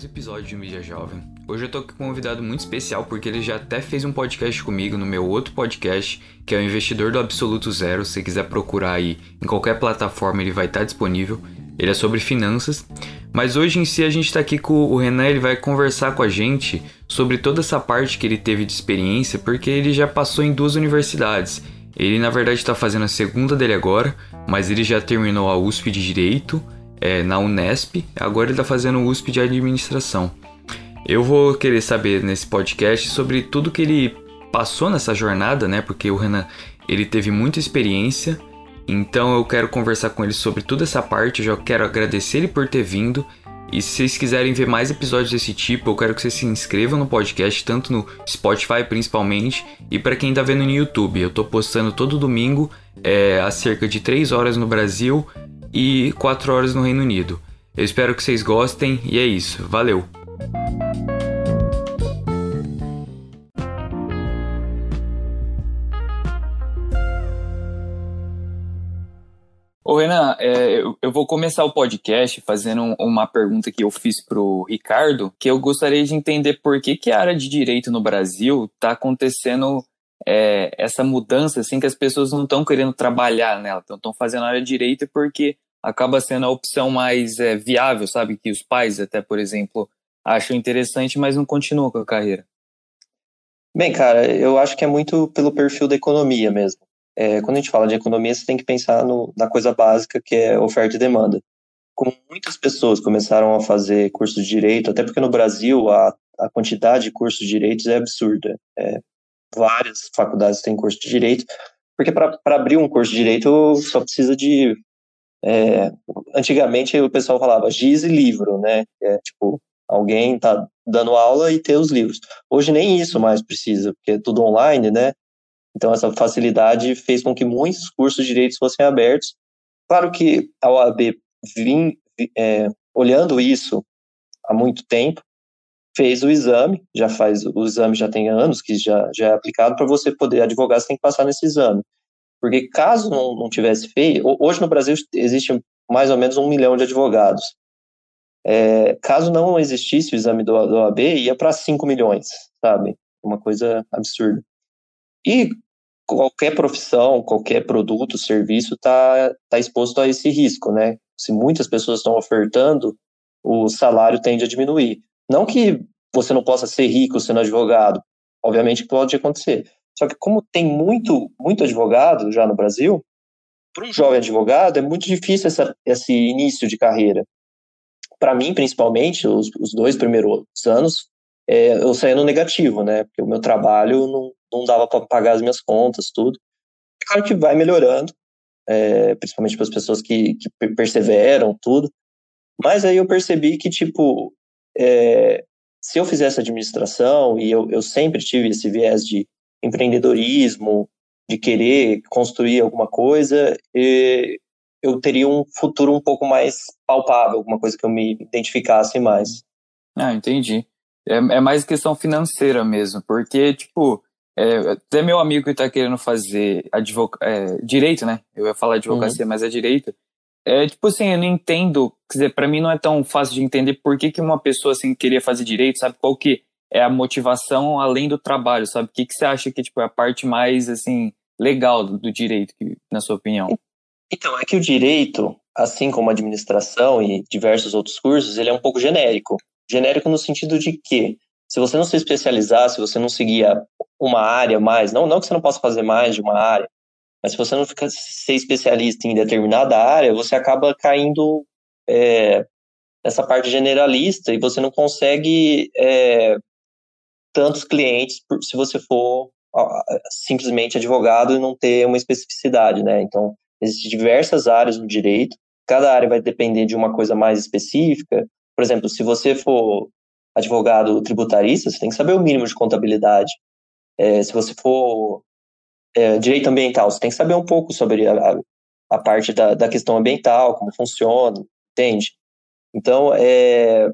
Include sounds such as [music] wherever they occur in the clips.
mais um episódio de Mídia Jovem. Hoje eu tô com um convidado muito especial porque ele já até fez um podcast comigo no meu outro podcast, que é o Investidor do Absoluto Zero. Se quiser procurar aí em qualquer plataforma, ele vai estar disponível. Ele é sobre finanças. Mas hoje em si a gente tá aqui com o Renan, ele vai conversar com a gente sobre toda essa parte que ele teve de experiência, porque ele já passou em duas universidades. Ele na verdade está fazendo a segunda dele agora, mas ele já terminou a USP de Direito é, na Unesp, agora ele está fazendo USP de Administração. Eu vou querer saber nesse podcast sobre tudo que ele passou nessa jornada, né? Porque o Renan ele teve muita experiência, então eu quero conversar com ele sobre toda essa parte. Eu já quero agradecer ele por ter vindo. E se vocês quiserem ver mais episódios desse tipo, eu quero que vocês se inscrevam no podcast, tanto no Spotify principalmente, e para quem tá vendo no YouTube. Eu tô postando todo domingo, é, há cerca de 3 horas no Brasil e 4 horas no Reino Unido. Eu espero que vocês gostem e é isso. Valeu! Ô Renan, é, eu vou começar o podcast fazendo uma pergunta que eu fiz pro Ricardo, que eu gostaria de entender por que, que a área de direito no Brasil está acontecendo é, essa mudança, assim, que as pessoas não estão querendo trabalhar nela, estão fazendo a área de direito porque acaba sendo a opção mais é, viável, sabe? Que os pais, até por exemplo, acham interessante, mas não continuam com a carreira. Bem, cara, eu acho que é muito pelo perfil da economia mesmo. É, quando a gente fala de economia, você tem que pensar no, na coisa básica que é oferta e demanda. Como muitas pessoas começaram a fazer curso de direito, até porque no Brasil a, a quantidade de cursos de direitos é absurda. É, várias faculdades têm curso de direito, porque para abrir um curso de direito só precisa de. É, antigamente o pessoal falava giz e livro, né? É, tipo, alguém tá dando aula e ter os livros. Hoje nem isso mais precisa, porque é tudo online, né? Então essa facilidade fez com que muitos cursos de direitos fossem abertos. Claro que a OAB vim é, olhando isso há muito tempo, fez o exame, já faz o exame já tem anos que já, já é aplicado para você poder advogar, você tem que passar nesse exame. Porque caso não, não tivesse feito, hoje no Brasil existe mais ou menos um milhão de advogados. É, caso não existisse o exame do, do OAB, ia para 5 milhões, sabe? Uma coisa absurda. E qualquer profissão, qualquer produto, serviço está tá exposto a esse risco, né? Se muitas pessoas estão ofertando, o salário tende a diminuir. Não que você não possa ser rico sendo advogado, obviamente pode acontecer. Só que como tem muito, muito advogado já no Brasil, para um jovem advogado é muito difícil essa, esse início de carreira. Para mim, principalmente, os, os, dois primeiros anos, é, eu saí no negativo, né? Porque o meu trabalho não, não dava para pagar as minhas contas, tudo. É claro que vai melhorando, é, principalmente para as pessoas que, que perseveram, tudo. Mas aí eu percebi que, tipo, é, se eu fizesse administração, e eu, eu sempre tive esse viés de empreendedorismo, de querer construir alguma coisa, eu teria um futuro um pouco mais palpável, alguma coisa que eu me identificasse mais. Ah, entendi. É, é mais questão financeira mesmo, porque, tipo, é, até meu amigo que está querendo fazer advoc... É, direito, né? Eu ia falar advocacia, uhum. mas é direito. É tipo assim, eu não entendo. Quer dizer, para mim não é tão fácil de entender por que, que uma pessoa assim queria fazer direito, sabe? Qual que é a motivação além do trabalho, sabe? O que, que você acha que tipo, é a parte mais assim legal do, do direito, que, na sua opinião? Então, é que o direito, assim como a administração e diversos outros cursos, ele é um pouco genérico. Genérico no sentido de que, se você não se especializar, se você não seguir uma área mais, não, não que você não possa fazer mais de uma área, mas se você não fica ser especialista em determinada área, você acaba caindo é, nessa parte generalista e você não consegue é, tantos clientes se você for simplesmente advogado e não ter uma especificidade, né? Então, existem diversas áreas no direito, cada área vai depender de uma coisa mais específica. Por exemplo, se você for advogado tributarista, você tem que saber o mínimo de contabilidade. É, se você for é, direito ambiental, você tem que saber um pouco sobre a, a parte da, da questão ambiental, como funciona, entende? Então, é,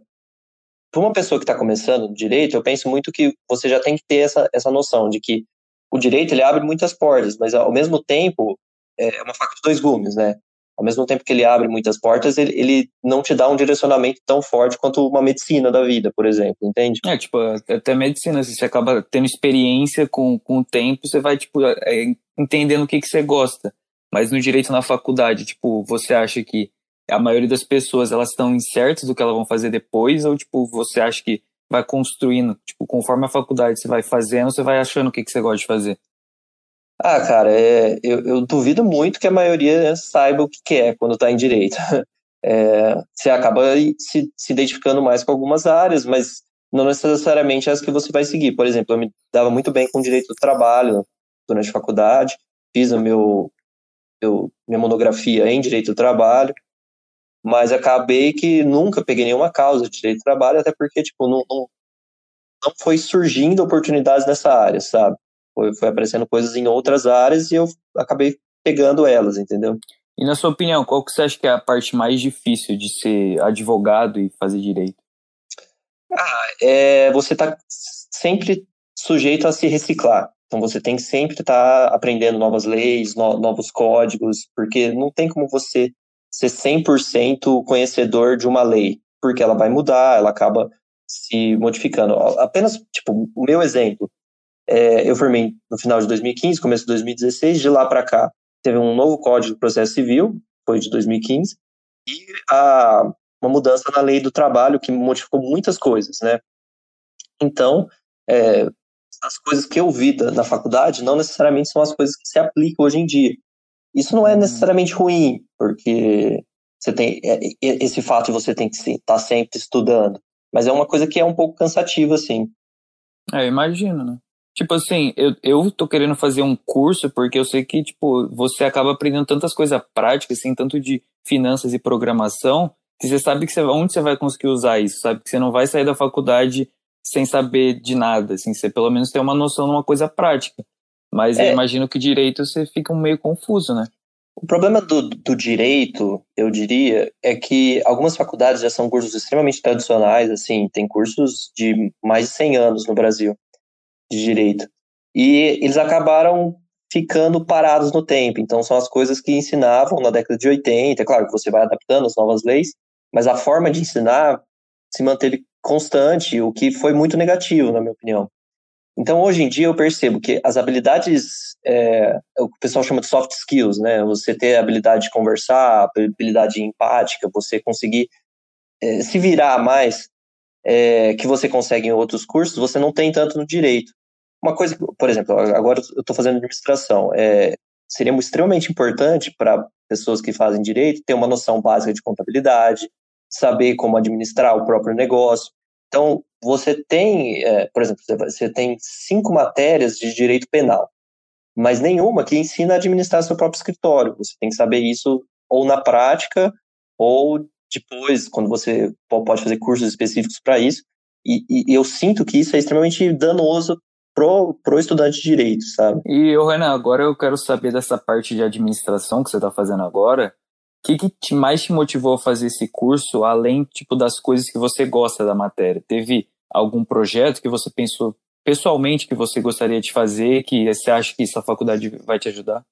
para uma pessoa que está começando no direito, eu penso muito que você já tem que ter essa, essa noção de que o direito ele abre muitas portas, mas ao mesmo tempo é uma faca de dois gumes, né? Ao mesmo tempo que ele abre muitas portas, ele, ele não te dá um direcionamento tão forte quanto uma medicina da vida, por exemplo, entende? É, tipo, até medicina, se você acaba tendo experiência com, com o tempo, você vai, tipo, é, entendendo o que, que você gosta. Mas no direito na faculdade, tipo, você acha que a maioria das pessoas, elas estão incertas do que elas vão fazer depois, ou, tipo, você acha que vai construindo, tipo, conforme a faculdade você vai fazendo, você vai achando o que, que você gosta de fazer? Ah, cara, é, eu, eu, duvido muito que a maioria saiba o que quer quando está em direito. [laughs] É, você acaba se, se identificando mais com algumas áreas, mas não necessariamente as que você vai seguir. Por exemplo, eu me dava muito bem com direito do trabalho durante a faculdade, fiz a meu, meu, minha monografia em direito do trabalho, mas acabei que nunca peguei nenhuma causa de direito do trabalho, até porque tipo, não, não, não foi surgindo oportunidades nessa área, sabe? Foi, foi aparecendo coisas em outras áreas e eu acabei pegando elas, entendeu? E na sua opinião, qual que você acha que é a parte mais difícil de ser advogado e fazer direito? Ah, é, você está sempre sujeito a se reciclar. Então você tem que sempre estar tá aprendendo novas leis, no, novos códigos, porque não tem como você ser 100% conhecedor de uma lei, porque ela vai mudar, ela acaba se modificando. Apenas, tipo, o meu exemplo, é, eu formei no final de 2015, começo de 2016, de lá para cá teve um novo Código de Processo Civil, foi de 2015, e a, uma mudança na lei do trabalho que modificou muitas coisas, né? Então, é, as coisas que eu vi da, na faculdade não necessariamente são as coisas que se aplicam hoje em dia. Isso não é uhum. necessariamente ruim, porque você tem é, esse fato de você tem que estar tá sempre estudando, mas é uma coisa que é um pouco cansativa, assim. É, imagino, né? Tipo assim, eu, eu tô querendo fazer um curso porque eu sei que, tipo, você acaba aprendendo tantas coisas práticas, assim, tanto de finanças e programação, que você sabe que você, onde você vai conseguir usar isso, sabe? Que você não vai sair da faculdade sem saber de nada, assim, você pelo menos tem uma noção de uma coisa prática. Mas é. eu imagino que direito você fica meio confuso, né? O problema do, do direito, eu diria, é que algumas faculdades já são cursos extremamente tradicionais, assim, tem cursos de mais de 100 anos no Brasil de direito. E eles acabaram ficando parados no tempo. Então, são as coisas que ensinavam na década de 80. É claro que você vai adaptando as novas leis, mas a forma de ensinar se manteve constante, o que foi muito negativo, na minha opinião. Então, hoje em dia, eu percebo que as habilidades, é, o que o pessoal chama de soft skills, né? Você ter a habilidade de conversar, a habilidade empática, você conseguir é, se virar mais é, que você consegue em outros cursos, você não tem tanto no direito. Uma coisa, por exemplo, agora eu estou fazendo administração, é, seria extremamente importante para pessoas que fazem direito ter uma noção básica de contabilidade, saber como administrar o próprio negócio. Então, você tem, é, por exemplo, você tem cinco matérias de direito penal, mas nenhuma que ensina a administrar seu próprio escritório. Você tem que saber isso ou na prática ou depois, quando você pode fazer cursos específicos para isso. E, e, eu sinto que isso é extremamente danoso pro, pro estudante de direito, sabe? E, Renan, agora eu quero saber dessa parte de administração que você está fazendo agora. O que, que te, mais te motivou a fazer esse curso, além tipo das coisas que você gosta da matéria? Teve algum projeto que você pensou pessoalmente que você gostaria de fazer, que você acha que essa faculdade vai te ajudar?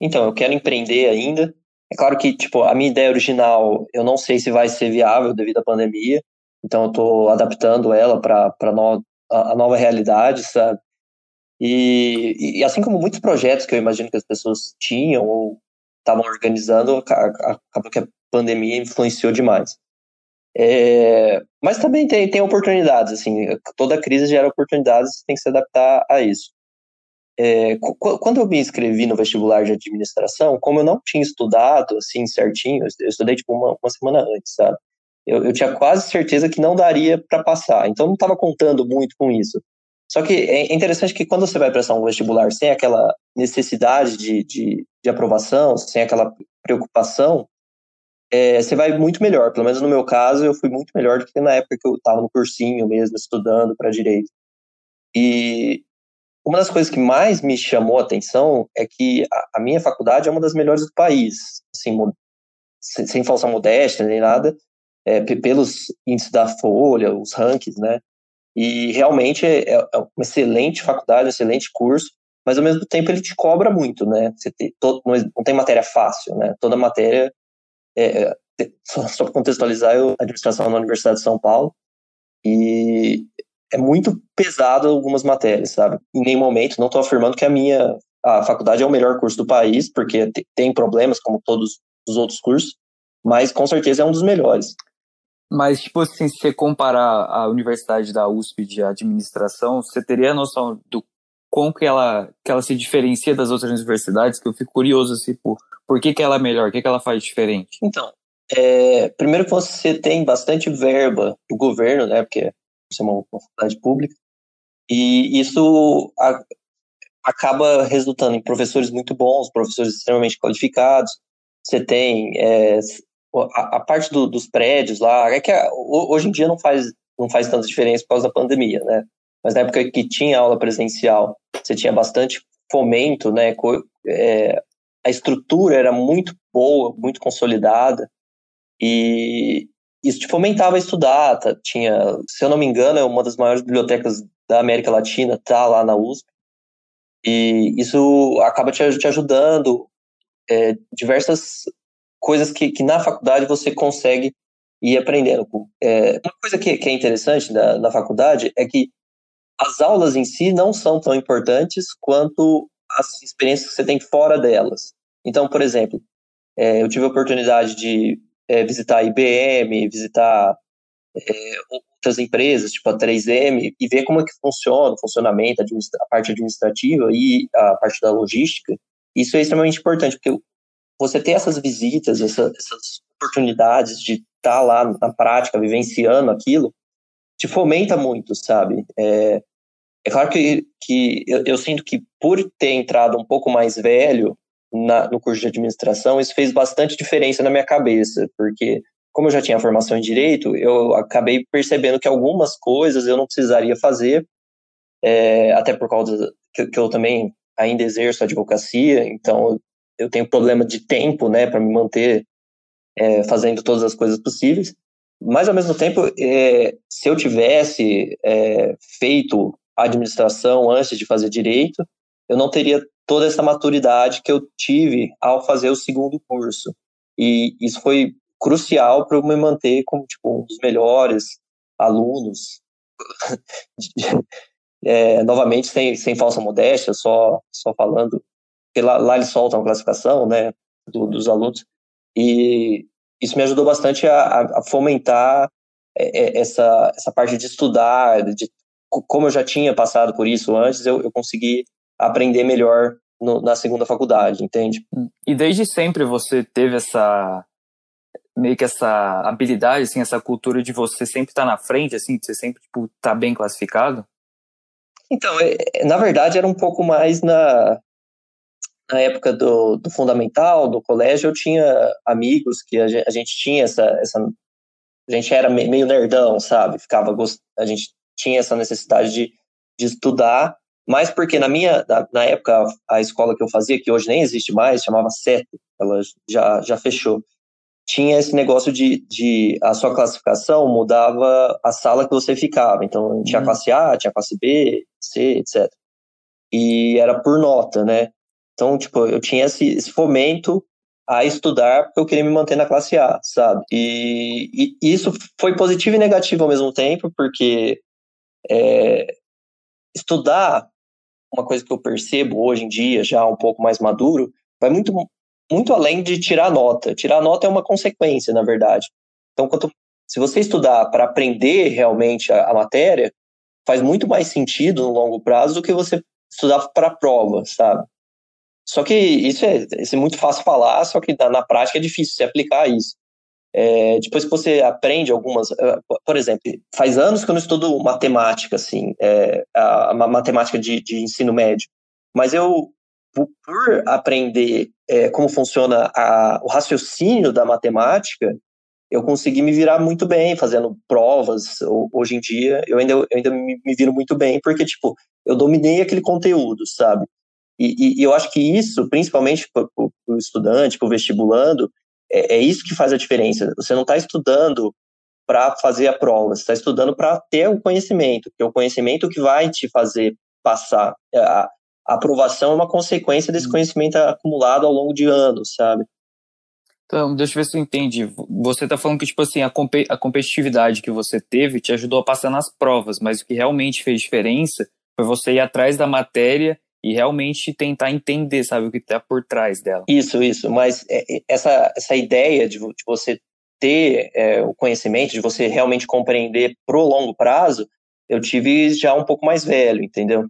Então, eu quero empreender ainda, é claro que, tipo, a minha ideia original, eu não sei se vai ser viável devido à pandemia, então eu estou adaptando ela para no, a, a, nova realidade, sabe? E, e, assim como muitos projetos que eu imagino que as pessoas tinham ou estavam organizando, acabou que a pandemia influenciou demais. É, mas também tem, tem oportunidades, assim, toda crise gera oportunidades, tem que se adaptar a isso. É, quando eu me inscrevi no vestibular de administração, como eu não tinha estudado assim certinho, eu estudei tipo uma, uma semana antes, sabe? Eu, eu, tinha quase certeza que não daria para passar, então não estava contando muito com isso. Só que é interessante que quando você vai prestar um vestibular sem aquela necessidade de, de, de aprovação, sem aquela preocupação, é, você vai muito melhor. Pelo menos no meu caso, eu fui muito melhor do que na época que eu estava no cursinho mesmo, estudando para direito. E uma das coisas que mais me chamou a atenção é que a, a minha faculdade é uma das melhores do país, assim, sem, sem falsa modéstia nem nada, é, pelos índices da Folha, os rankings, né? E realmente é, é uma excelente faculdade, um excelente curso, mas ao mesmo tempo ele te cobra muito, né? Você tem todo, não tem matéria fácil, né? Toda matéria é, [laughs] só, só para contextualizar, eu administração na Universidade de São Paulo e é muito pesado algumas matérias, sabe? Em nenhum momento, não estou afirmando que a minha a faculdade é o melhor curso do país, porque tem problemas como todos os outros cursos, mas com certeza é um dos melhores. Mas, tipo assim, se você comparar a universidade da USP de administração, você teria a noção do como que ela, que ela se diferencia das outras universidades, que eu fico curioso, assim, por, por que, que ela é melhor, o que, que ela faz diferente? Então, é, primeiro que você tem bastante verba do governo, né, porque você é uma, uma faculdade pública, e isso a, acaba resultando em professores muito bons, professores extremamente qualificados, você tem é, a, a, parte do, dos prédios lá, é que a, hoje em dia não faz, não faz tanta diferença por causa da pandemia, né, mas na época que tinha aula presencial, você tinha bastante fomento, né, é, a estrutura era muito boa, muito consolidada, e isso te fomentava a estudar. Tá? Tinha, se eu não me engano, é uma das maiores bibliotecas da América Latina, tá lá na USP. E isso acaba te, te ajudando é, diversas coisas que, que na faculdade você consegue ir aprendendo. É, uma coisa que, que é interessante na, na faculdade é que as aulas em si não são tão importantes quanto as experiências que você tem fora delas. Então, por exemplo, é, eu tive a oportunidade de é, visitar a IBM, visitar é, outras empresas, tipo a 3M, e ver como é que funciona o funcionamento, a parte administrativa e a parte da logística. Isso é extremamente importante, porque você ter essas visitas, essa, essas oportunidades de estar tá lá na prática, vivenciando aquilo, te fomenta muito, sabe? É, é claro que, que eu, eu, sinto que por ter entrado um pouco mais velho na, no curso de administração, isso fez bastante diferença na minha cabeça, porque como eu já tinha formação em direito, eu acabei percebendo que algumas coisas eu não precisaria fazer, é, até por causa que, que, eu também ainda exerço advocacia, então eu tenho problema de tempo, né, para me manter é, fazendo todas as coisas possíveis. Mas ao mesmo tempo, é, se eu tivesse é, feito administração antes de fazer direito, eu não teria toda essa maturidade que eu tive ao fazer o segundo curso. E isso foi crucial para eu me manter como tipo, um dos melhores alunos. [laughs] é, novamente, sem, sem falsa modéstia, só, só falando, porque lá, lá eles soltam a classificação né, do, dos alunos, e isso me ajudou bastante a, a fomentar é, é, essa, essa parte de estudar, de como eu já tinha passado por isso antes, eu, eu consegui aprender melhor no, na segunda faculdade, entende? E desde sempre você teve essa meio que essa habilidade, assim, essa cultura de você sempre estar tá na frente, assim, de você sempre tipo tá bem classificado? Então, é, na verdade era um pouco mais na na época do, do fundamental, do colégio, eu tinha amigos que a gente, a gente tinha essa, essa a gente era meio nerdão, sabe? Ficava a gente tinha essa necessidade de, de estudar mas porque na minha, na, na, época, a escola que eu fazia, que hoje nem existe mais, chamava SET, ela já, já fechou, tinha esse negócio de, de a sua classificação mudava a sala que você ficava. Então, tinha uhum. classe A, tinha classe B, C, etc. E era por nota, né? Então, tipo, eu tinha esse, esse fomento a estudar porque eu queria me manter na classe A, sabe? E, e isso foi positivo e negativo ao mesmo tempo, porque é, estudar uma coisa que eu percebo hoje em dia, já um pouco mais maduro, vai muito, muito além de tirar nota. Tirar nota é uma consequência, na verdade. Então, quanto, se você estudar para aprender realmente a, a, matéria, faz muito mais sentido no longo prazo do que você estudar para prova, sabe? Só que isso é, isso é muito fácil falar, só que na, na prática é difícil se aplicar isso. É, depois que você aprende algumas, uh, por exemplo, faz anos que eu não estudo matemática, assim, é, a, a, matemática de, de, ensino médio, mas eu, por aprender é, como funciona a, o raciocínio da matemática, eu consegui me virar muito bem fazendo provas. Hoje em dia, eu ainda, eu ainda me, me viro muito bem, porque, tipo, eu dominei aquele conteúdo, sabe? E, e, e eu acho que isso, principalmente para o estudante, para o vestibulando, é, é isso que faz a diferença. Você não está estudando para fazer a prova, você está estudando para ter o conhecimento, que é o conhecimento que vai te fazer passar. A, a aprovação é uma consequência desse hum. conhecimento acumulado ao longo de anos, sabe? Então, deixa eu ver se eu entendi. Você está falando que, tipo assim, a, comp a competitividade que você teve te ajudou a passar nas provas, mas o que realmente fez diferença foi você ir atrás da matéria e realmente tentar entender, sabe, o que está por trás dela. Isso, isso. Mas é, é, essa, essa ideia de, de você ter é, o conhecimento, de você realmente compreender pro longo prazo, eu tive já um pouco mais velho, entendeu?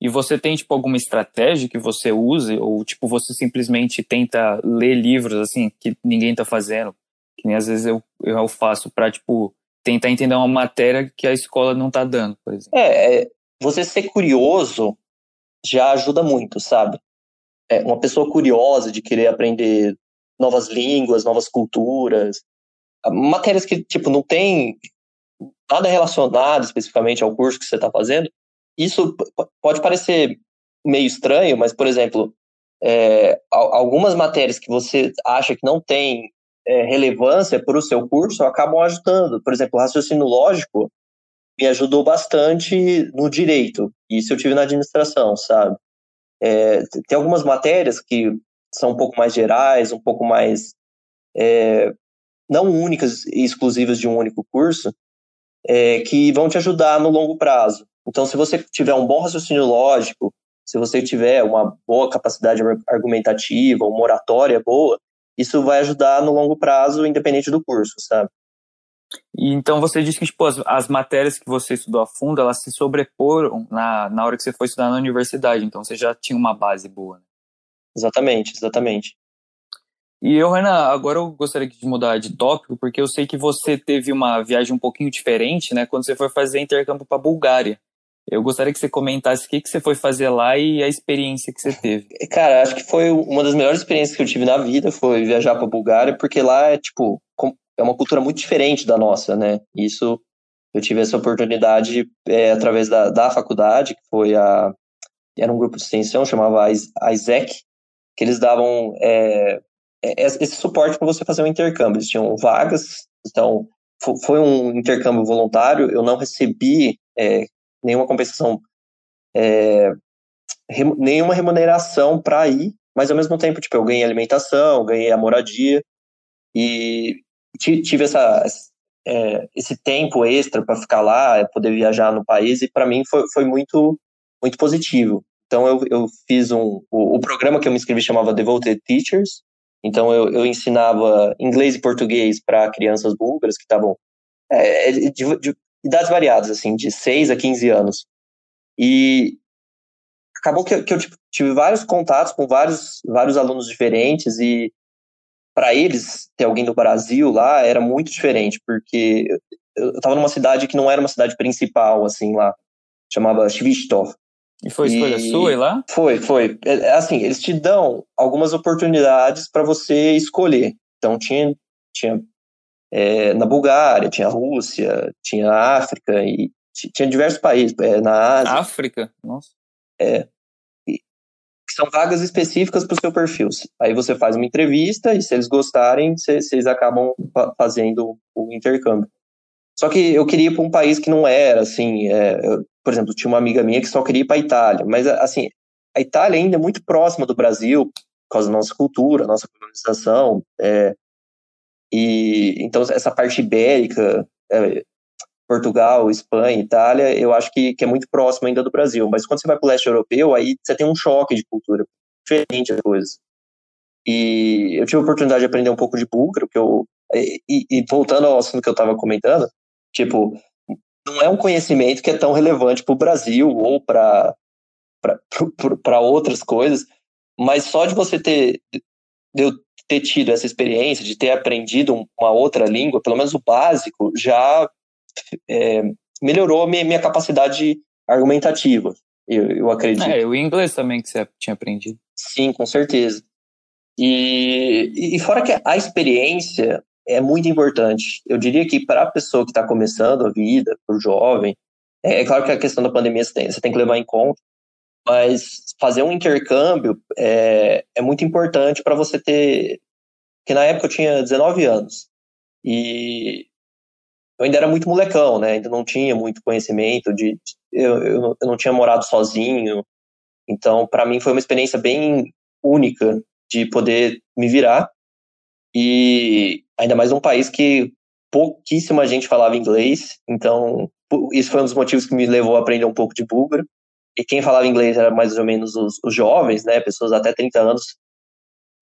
E você tem, tipo, alguma estratégia que você use? Ou, tipo, você simplesmente tenta ler livros, assim, que ninguém tá fazendo? Que nem às vezes eu, eu faço pra, tipo, tentar entender uma matéria que a escola não tá dando, por exemplo. É, é você ser curioso já ajuda muito, sabe? É, uma pessoa curiosa de querer aprender novas línguas, novas culturas, matérias que, tipo, não tem nada relacionado especificamente ao curso que você está fazendo, isso pode parecer meio estranho, mas, por exemplo, é, algumas matérias que você acha que não tem é, relevância para o seu curso acabam ajudando. Por exemplo, raciocínio lógico me ajudou bastante no direito. Isso eu tive na administração, sabe? É, tem algumas matérias que são um pouco mais gerais, um pouco mais é, não únicas e exclusivas de um único curso, é, que vão te ajudar no longo prazo. Então, se você tiver um bom raciocínio lógico, se você tiver uma boa capacidade argumentativa, uma oratória boa, isso vai ajudar no longo prazo, independente do curso, sabe? E então você disse que tipo, as, as, matérias que você estudou a fundo, elas se sobreporam na, na hora que você foi estudar na universidade, então você já tinha uma base boa. Né? Exatamente, exatamente. E eu, Renan, agora eu gostaria de mudar de tópico, porque eu sei que você teve uma viagem um pouquinho diferente, né, quando você foi fazer intercâmbio para a Bulgária. Eu gostaria que você comentasse o que, que você foi fazer lá e a experiência que você teve. [laughs] Cara, acho que foi uma das melhores experiências que eu tive na vida, foi viajar para Bulgária, porque lá é, tipo, é uma cultura muito diferente da nossa, né? Isso, eu tive essa oportunidade é, através da, da faculdade, que foi a... Era um grupo de extensão, chamava ISEC, que eles davam é, é, esse suporte para você fazer um intercâmbio. Eles tinham vagas, então foi um intercâmbio voluntário, eu não recebi é, nenhuma compensação, é, rem, nenhuma remuneração para ir, mas ao mesmo tempo, tipo, eu ganhei alimentação, ganhei a moradia e tive essa, é, esse tempo extra para ficar lá, poder viajar no país e para mim foi, foi muito muito positivo. Então eu, eu fiz um o, o programa que eu me inscrevi chamava Devoted Teachers, então eu, eu ensinava inglês e português para crianças búlgaras que estavam é, de, de, idades variadas, assim, de 6 a 15 anos. E acabou que, que eu tive vários contatos com vários, vários alunos diferentes e para eles ter alguém do Brasil lá era muito diferente, porque eu estava numa cidade que não era uma cidade principal, assim, lá, chamava Svistov. E foi escolha e sua ir lá? Foi, foi. É, é, assim, eles te dão algumas oportunidades para você escolher. Então, tinha, tinha é, na Bulgária, tinha Rússia, tinha África, e tinha diversos países, é, na Ásia. África? Nossa. É. São vagas específicas para o seu perfil. Aí você faz uma entrevista e se eles gostarem, vocês acabam fazendo o intercâmbio. Só que eu queria ir para um país que não era, assim, é, eu, por exemplo, tinha uma amiga minha que só queria ir para a Itália, mas, assim, a Itália ainda é muito próxima do Brasil, por causa da nossa cultura, nossa colonização, é, e então essa parte ibérica, é, Portugal, Espanha, Itália, eu acho que, que é muito próximo ainda do Brasil, mas quando você vai para o leste europeu, aí você tem um choque de cultura, diferente as coisas. E eu tive a oportunidade de aprender um pouco de búlgaro, que eu e, e voltando ao assunto que eu estava comentando, tipo, não é um conhecimento que é tão relevante para o Brasil ou para para outras coisas, mas só de você ter de eu ter tido essa experiência, de ter aprendido uma outra língua, pelo menos o básico, já é, melhorou a minha, minha capacidade argumentativa, eu, eu acredito. É, o inglês também que você tinha aprendido. Sim, com certeza. E, e fora que a experiência é muito importante. Eu diria que para a pessoa que está começando a vida, para o jovem, é, é, claro que a questão da pandemia você tem, você tem que levar em conta, mas fazer um intercâmbio é, é muito importante para você ter. Porque na época eu tinha 19 anos e eu ainda era muito molecão, né? Ainda não tinha muito conhecimento de. Eu, eu, eu não tinha morado sozinho, então para mim foi uma experiência bem única de poder me virar e ainda mais num país que pouquíssima gente falava inglês, então isso foi um dos motivos que me levou a aprender um pouco de búlgaro. E quem falava inglês era mais ou menos os, os jovens, né, pessoas até 30 anos,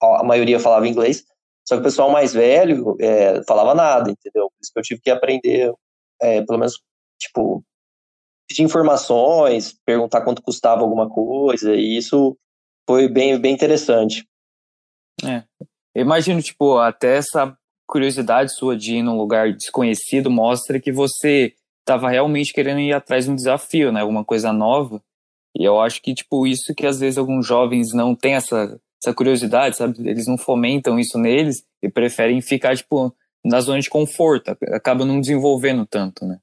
a maioria falava inglês, só que o pessoal mais velho é, falava nada, entendeu? Por isso que eu tive que aprender, é, pelo menos, tipo, pedir informações, perguntar quanto custava alguma coisa, e isso foi bem, bem interessante. É. Eu imagino, tipo, até essa curiosidade sua de ir num lugar desconhecido mostra que você estava realmente querendo ir atrás de um desafio, né? Alguma coisa nova. E eu acho que, tipo, isso que às vezes alguns jovens não têm essa, essa curiosidade, sabe? Eles não fomentam isso neles e preferem ficar, tipo, na zona de conforto, acabam não desenvolvendo tanto, né?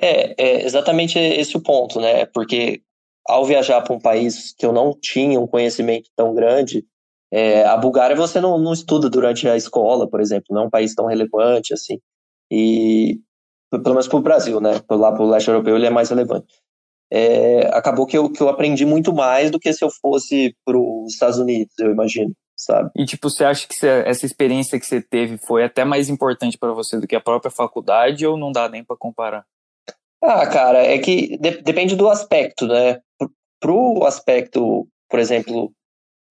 É, é exatamente esse o ponto, né? Porque ao viajar para um país que eu não tinha um conhecimento tão grande, é, a Bulgária você não, não estuda durante a escola, por exemplo, não é um país tão relevante assim. E pelo menos para o Brasil, né? Lá para o leste europeu ele é mais relevante. É, acabou que eu, que eu aprendi muito mais do que se eu fosse para os Estados Unidos, eu imagino, sabe? E tipo, você acha que essa experiência que você teve foi até mais importante para você do que a própria faculdade ou não dá nem para comparar? Ah, cara, é que de, depende do aspecto, né? Pro aspecto, por exemplo,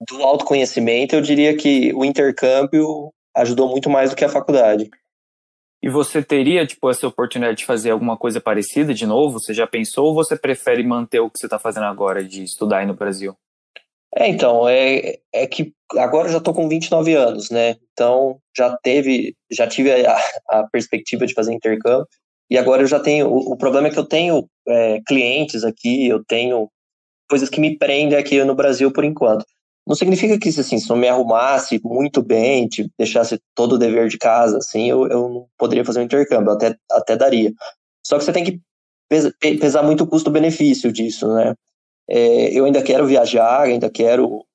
do autoconhecimento, eu diria que o intercâmbio ajudou muito mais do que a faculdade. E você teria, tipo, essa oportunidade de fazer alguma coisa parecida de novo? Você já pensou ou você prefere manter o que você está fazendo agora, de estudar aí no Brasil? É, então, é, é que agora eu já estou com 29 anos, né? Então, já teve, já tive a, a perspectiva de fazer intercâmbio. E agora eu já tenho. O, o problema é que eu tenho é, clientes aqui, eu tenho coisas que me prendem aqui no Brasil por enquanto. Não significa que assim, se eu me arrumasse muito bem, tipo, deixasse todo o dever de casa, assim, eu, eu não poderia fazer um intercâmbio, até, até daria. Só que você tem que pesar, pesar muito o custo-benefício disso, né? É, eu ainda quero viajar, ainda quero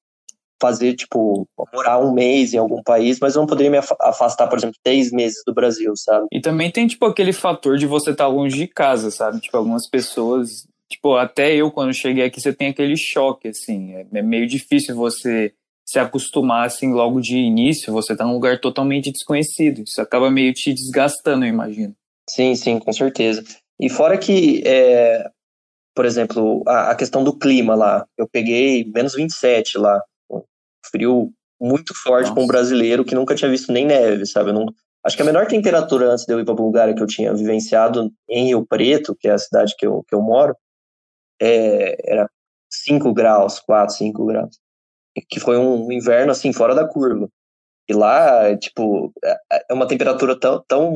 fazer, tipo, morar um mês em algum país, mas eu não poderia me afastar, por exemplo, três meses do Brasil, sabe? E também tem, tipo, aquele fator de você estar tá longe de casa, sabe? Tipo, algumas pessoas, tipo, até eu, quando cheguei aqui, você tem aquele choque, assim, é, é meio difícil você se acostumar, assim, logo de início, você tá num lugar totalmente desconhecido, isso acaba meio te desgastando, eu imagino. Sim, sim, com certeza. E fora que, é, por exemplo, a, a questão do clima lá, eu peguei menos 27 lá, frio muito forte para um brasileiro que nunca tinha visto nem neve, sabe? não, acho que a menor temperatura antes de eu ir para a Bulgária que eu tinha vivenciado em Rio Preto, que é a cidade que eu, que eu moro, é, era 5 graus, 4, 5 graus. Que foi um inverno, assim, fora da curva. E lá, tipo, é, é uma temperatura tão, tão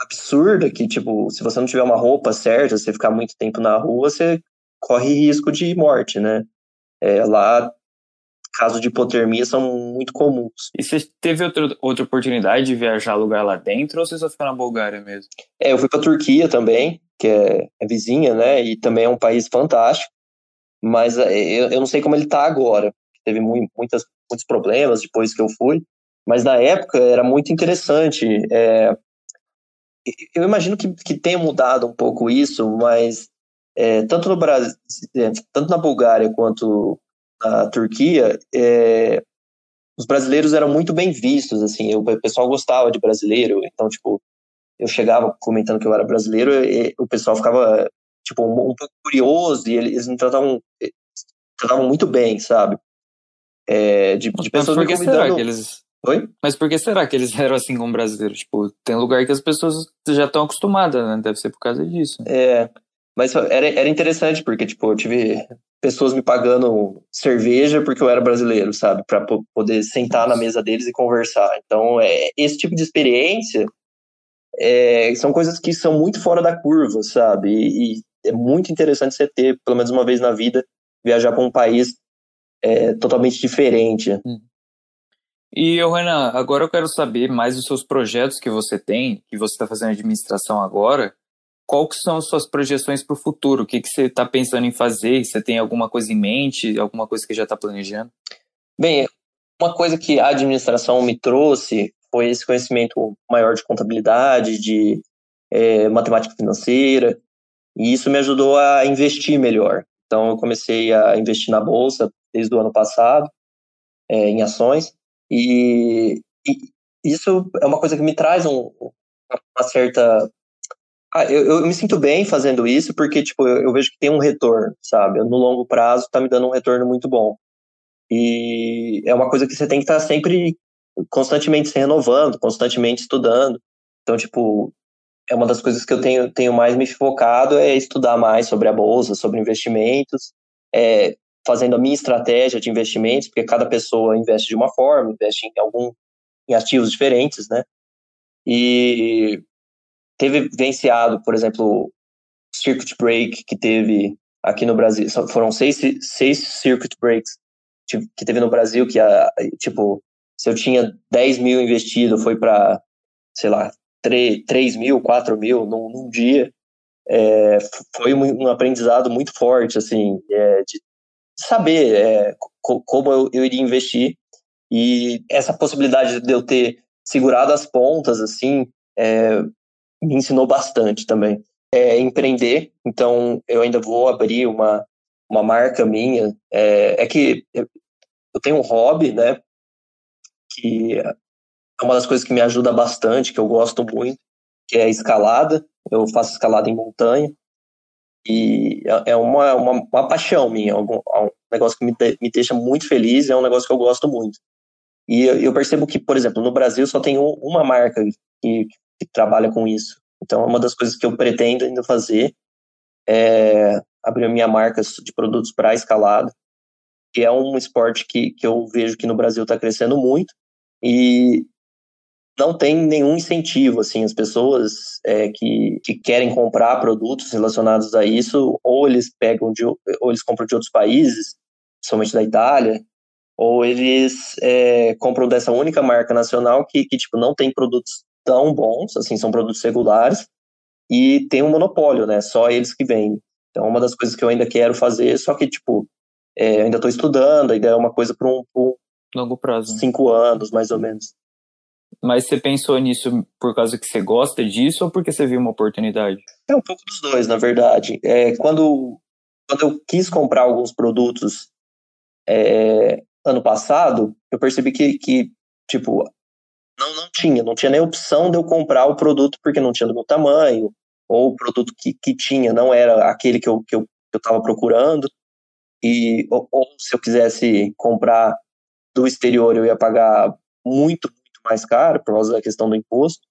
absurda que, tipo, se você não tiver uma roupa certa, você ficar muito tempo na rua, você corre risco de morte, né? É, lá casos de hipotermia são muito comuns. E você teve outra, outra oportunidade de viajar lugar lá dentro ou você só ficou na Bulgária mesmo? É, eu fui para Turquia também, que é, é, vizinha, né? E também é um país fantástico. Mas é, eu, eu não sei como ele está agora. Teve muitas, muitos problemas depois que eu fui. Mas na época era muito interessante. É, eu imagino que, que tenha mudado um pouco isso, mas é, tanto no Brasil, é, tanto na Bulgária quanto na Turquia, é, os brasileiros eram muito bem vistos, assim, o pessoal gostava de brasileiro, então, tipo, eu chegava comentando que eu era brasileiro, e o pessoal ficava, tipo, um, um pouco curioso, e eles me tratavam, tratavam muito bem, sabe? É, de, de pessoas será que eles... Oi? Mas por que será que eles [laughs] eram assim com brasileiros? Tipo, tem lugar que as pessoas já estão acostumadas, né? Deve ser por causa disso. É, mas era, era interessante, porque, tipo, eu tive pessoas me pagando cerveja porque eu era brasileiro, sabe? Para poder sentar na mesa deles e conversar. Então, é, esse tipo de experiência é, são coisas que são muito fora da curva, sabe? E, e, é muito interessante você ter, pelo menos uma vez na vida, viajar para um país é, totalmente diferente. Hum. E, Renan, agora eu quero saber mais dos seus projetos que você tem, que você está fazendo administração agora qual que são as suas projeções para o futuro? O que, que você está pensando em fazer? Você tem alguma coisa em mente? Alguma coisa que já está planejando? Bem, uma coisa que a administração me trouxe foi esse conhecimento maior de contabilidade, de é, matemática financeira, e isso me ajudou a investir melhor. Então, eu comecei a investir na bolsa desde o ano passado, é, em ações, e, e isso é uma coisa que me traz um, uma certa. Ah, eu, eu, me sinto bem fazendo isso porque, tipo, eu, eu, vejo que tem um retorno, sabe? No longo prazo tá me dando um retorno muito bom. E é uma coisa que você tem que estar tá sempre constantemente se renovando, constantemente estudando. Então, tipo, é uma das coisas que eu tenho, tenho mais me focado é estudar mais sobre a bolsa, sobre investimentos, é, fazendo a minha estratégia de investimentos, porque cada pessoa investe de uma forma, investe em algum em ativos diferentes, né? E teve venciado, por exemplo, circuit break que teve aqui no Brasil, foram seis, seis circuit breaks que teve no Brasil, que, tipo, se eu tinha 10 mil investido, foi para, sei lá, 3, 3 mil, 4 mil num, num dia. É, foi um, um, aprendizado muito forte, assim, é, de saber é, co como eu, eu, iria investir e essa possibilidade de eu ter segurado as pontas, assim, é, me ensinou bastante também. É, empreender, então eu ainda vou abrir uma, uma marca minha. É, é que eu, eu tenho um hobby, né, que é uma das coisas que me ajuda bastante, que eu gosto muito, que é a escalada. Eu faço escalada em montanha. E é, é uma, uma, uma paixão minha, é um negócio que me, me deixa muito feliz, é um negócio que eu gosto muito. E eu, eu percebo que, por exemplo, no Brasil só tem uma marca que, que trabalha com isso. Então, é uma das coisas que eu pretendo ainda fazer é abrir a minha marca de produtos para escalada, que é um esporte que, que eu vejo que no Brasil está crescendo muito. E não tem nenhum incentivo, assim, as pessoas é, que, que querem comprar produtos relacionados a isso, ou eles pegam de, ou eles compram de outros países, somente da Itália, ou eles é, compram dessa única marca nacional que, que, tipo, não tem produtos tão bons, assim, são produtos regulares, e tem um monopólio, né, só eles que vendem. Então, uma das coisas que eu ainda quero fazer, só que, tipo, é, ainda estou estudando, ainda é uma coisa para um, um, longo prazo. Né? Cinco anos, mais ou menos. Mas você pensou nisso por causa que você gosta disso ou porque você viu uma oportunidade? É um pouco dos dois, na verdade. É, quando, quando eu quis comprar alguns produtos é, ano passado, eu percebi que, que tipo, não, não tinha, não tinha nem opção de eu comprar o produto porque não tinha do meu tamanho, ou o produto que, que tinha não era aquele que eu, que eu, que eu procurando. E, ou, ou se eu quisesse comprar do exterior, eu ia pagar muito, mais caro por causa da questão do imposto.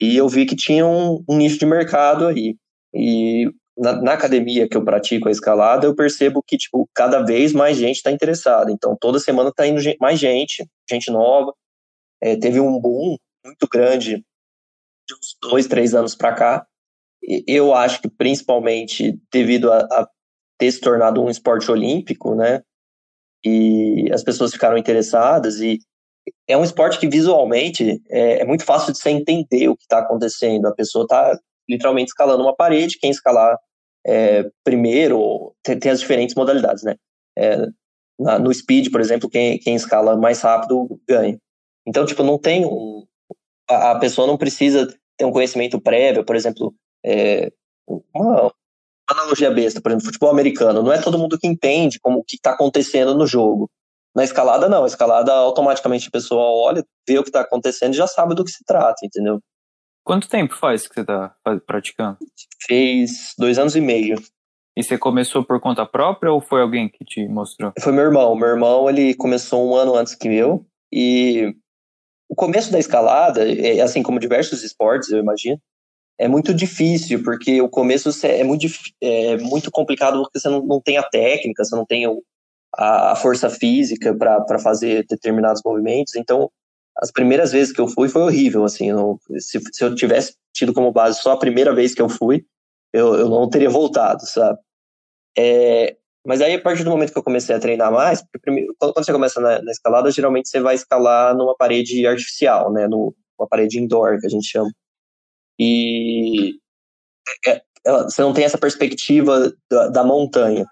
E eu vi que tinha um, um nicho de mercado aí. E na, na, academia que eu pratico a escalada, eu percebo que, tipo, cada vez mais gente está interessada. Então, toda semana está indo mais gente, gente nova. É, teve um boom muito grande de uns dois, três anos para cá. E eu acho que, principalmente, devido a, a ter se tornado um esporte olímpico, né? E as pessoas ficaram interessadas e é um esporte que visualmente é, é muito fácil de você entender o que está acontecendo. A pessoa está literalmente escalando uma parede, quem escalar é, primeiro, tem, tem, as diferentes modalidades, né? É, na, no speed, por exemplo, quem, quem escala mais rápido ganha. Então, tipo, não tem um, a, a pessoa não precisa ter um conhecimento prévio, por exemplo, é, uma analogia besta, por exemplo, futebol americano, não é todo mundo que entende como o que está acontecendo no jogo. Na escalada, não. A escalada, automaticamente a pessoa olha, vê o que está acontecendo e já sabe do que se trata, entendeu? Quanto tempo faz que você está praticando? Fez dois anos e meio. E você começou por conta própria ou foi alguém que te mostrou? Foi meu irmão. Meu irmão, ele começou um ano antes que eu. E o começo da escalada, é, assim como diversos esportes, eu imagino, é muito difícil, porque o começo é muito, é muito complicado porque você não, não tem a técnica, você não tem o, a, força física para fazer determinados movimentos. Então, as primeiras vezes que eu fui foi horrível, assim, eu se, se, eu tivesse tido como base só a primeira vez que eu fui, eu, eu não teria voltado, sabe? É, mas aí, a partir do momento que eu comecei a treinar mais, primeiro, quando, você começa na, na, escalada, geralmente você vai escalar numa parede artificial, né, numa parede indoor, que a gente chama. E é, é você não tem essa perspectiva da, da montanha.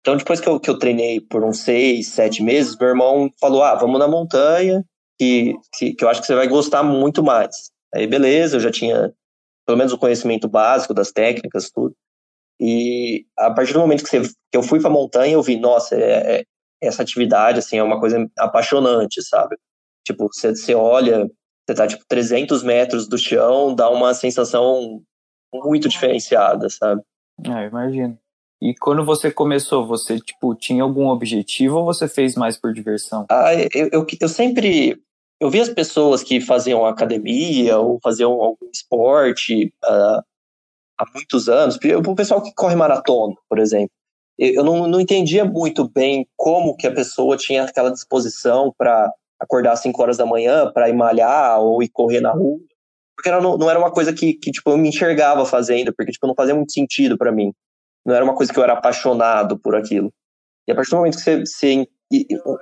Então, depois que eu, que eu treinei por uns seis, sete meses, meu irmão falou: ah, vamos na montanha, que, que, que eu acho que você vai gostar muito mais. Aí, beleza, eu já tinha pelo menos o conhecimento básico das técnicas, tudo. E a partir do momento que, você, que eu fui para montanha, eu vi, nossa, é, é, essa atividade assim é uma coisa apaixonante, sabe? Tipo, você, você olha você tá tipo 300 metros do chão, dá uma sensação muito diferenciada, sabe? Ah, imagino. E quando você começou, você tipo tinha algum objetivo ou você fez mais por diversão? Ah, eu, eu, eu sempre eu vi as pessoas que faziam academia ou faziam algum esporte uh, há muitos anos, o pessoal que corre maratona, por exemplo. Eu não, não entendia muito bem como que a pessoa tinha aquela disposição para acordar às 5 horas da manhã para ir malhar ou ir correr na rua. Porque não, não era uma coisa que, que tipo, eu me enxergava fazendo, porque tipo, não fazia muito sentido para mim. Não era uma coisa que eu era apaixonado por aquilo. E a partir do momento que você. você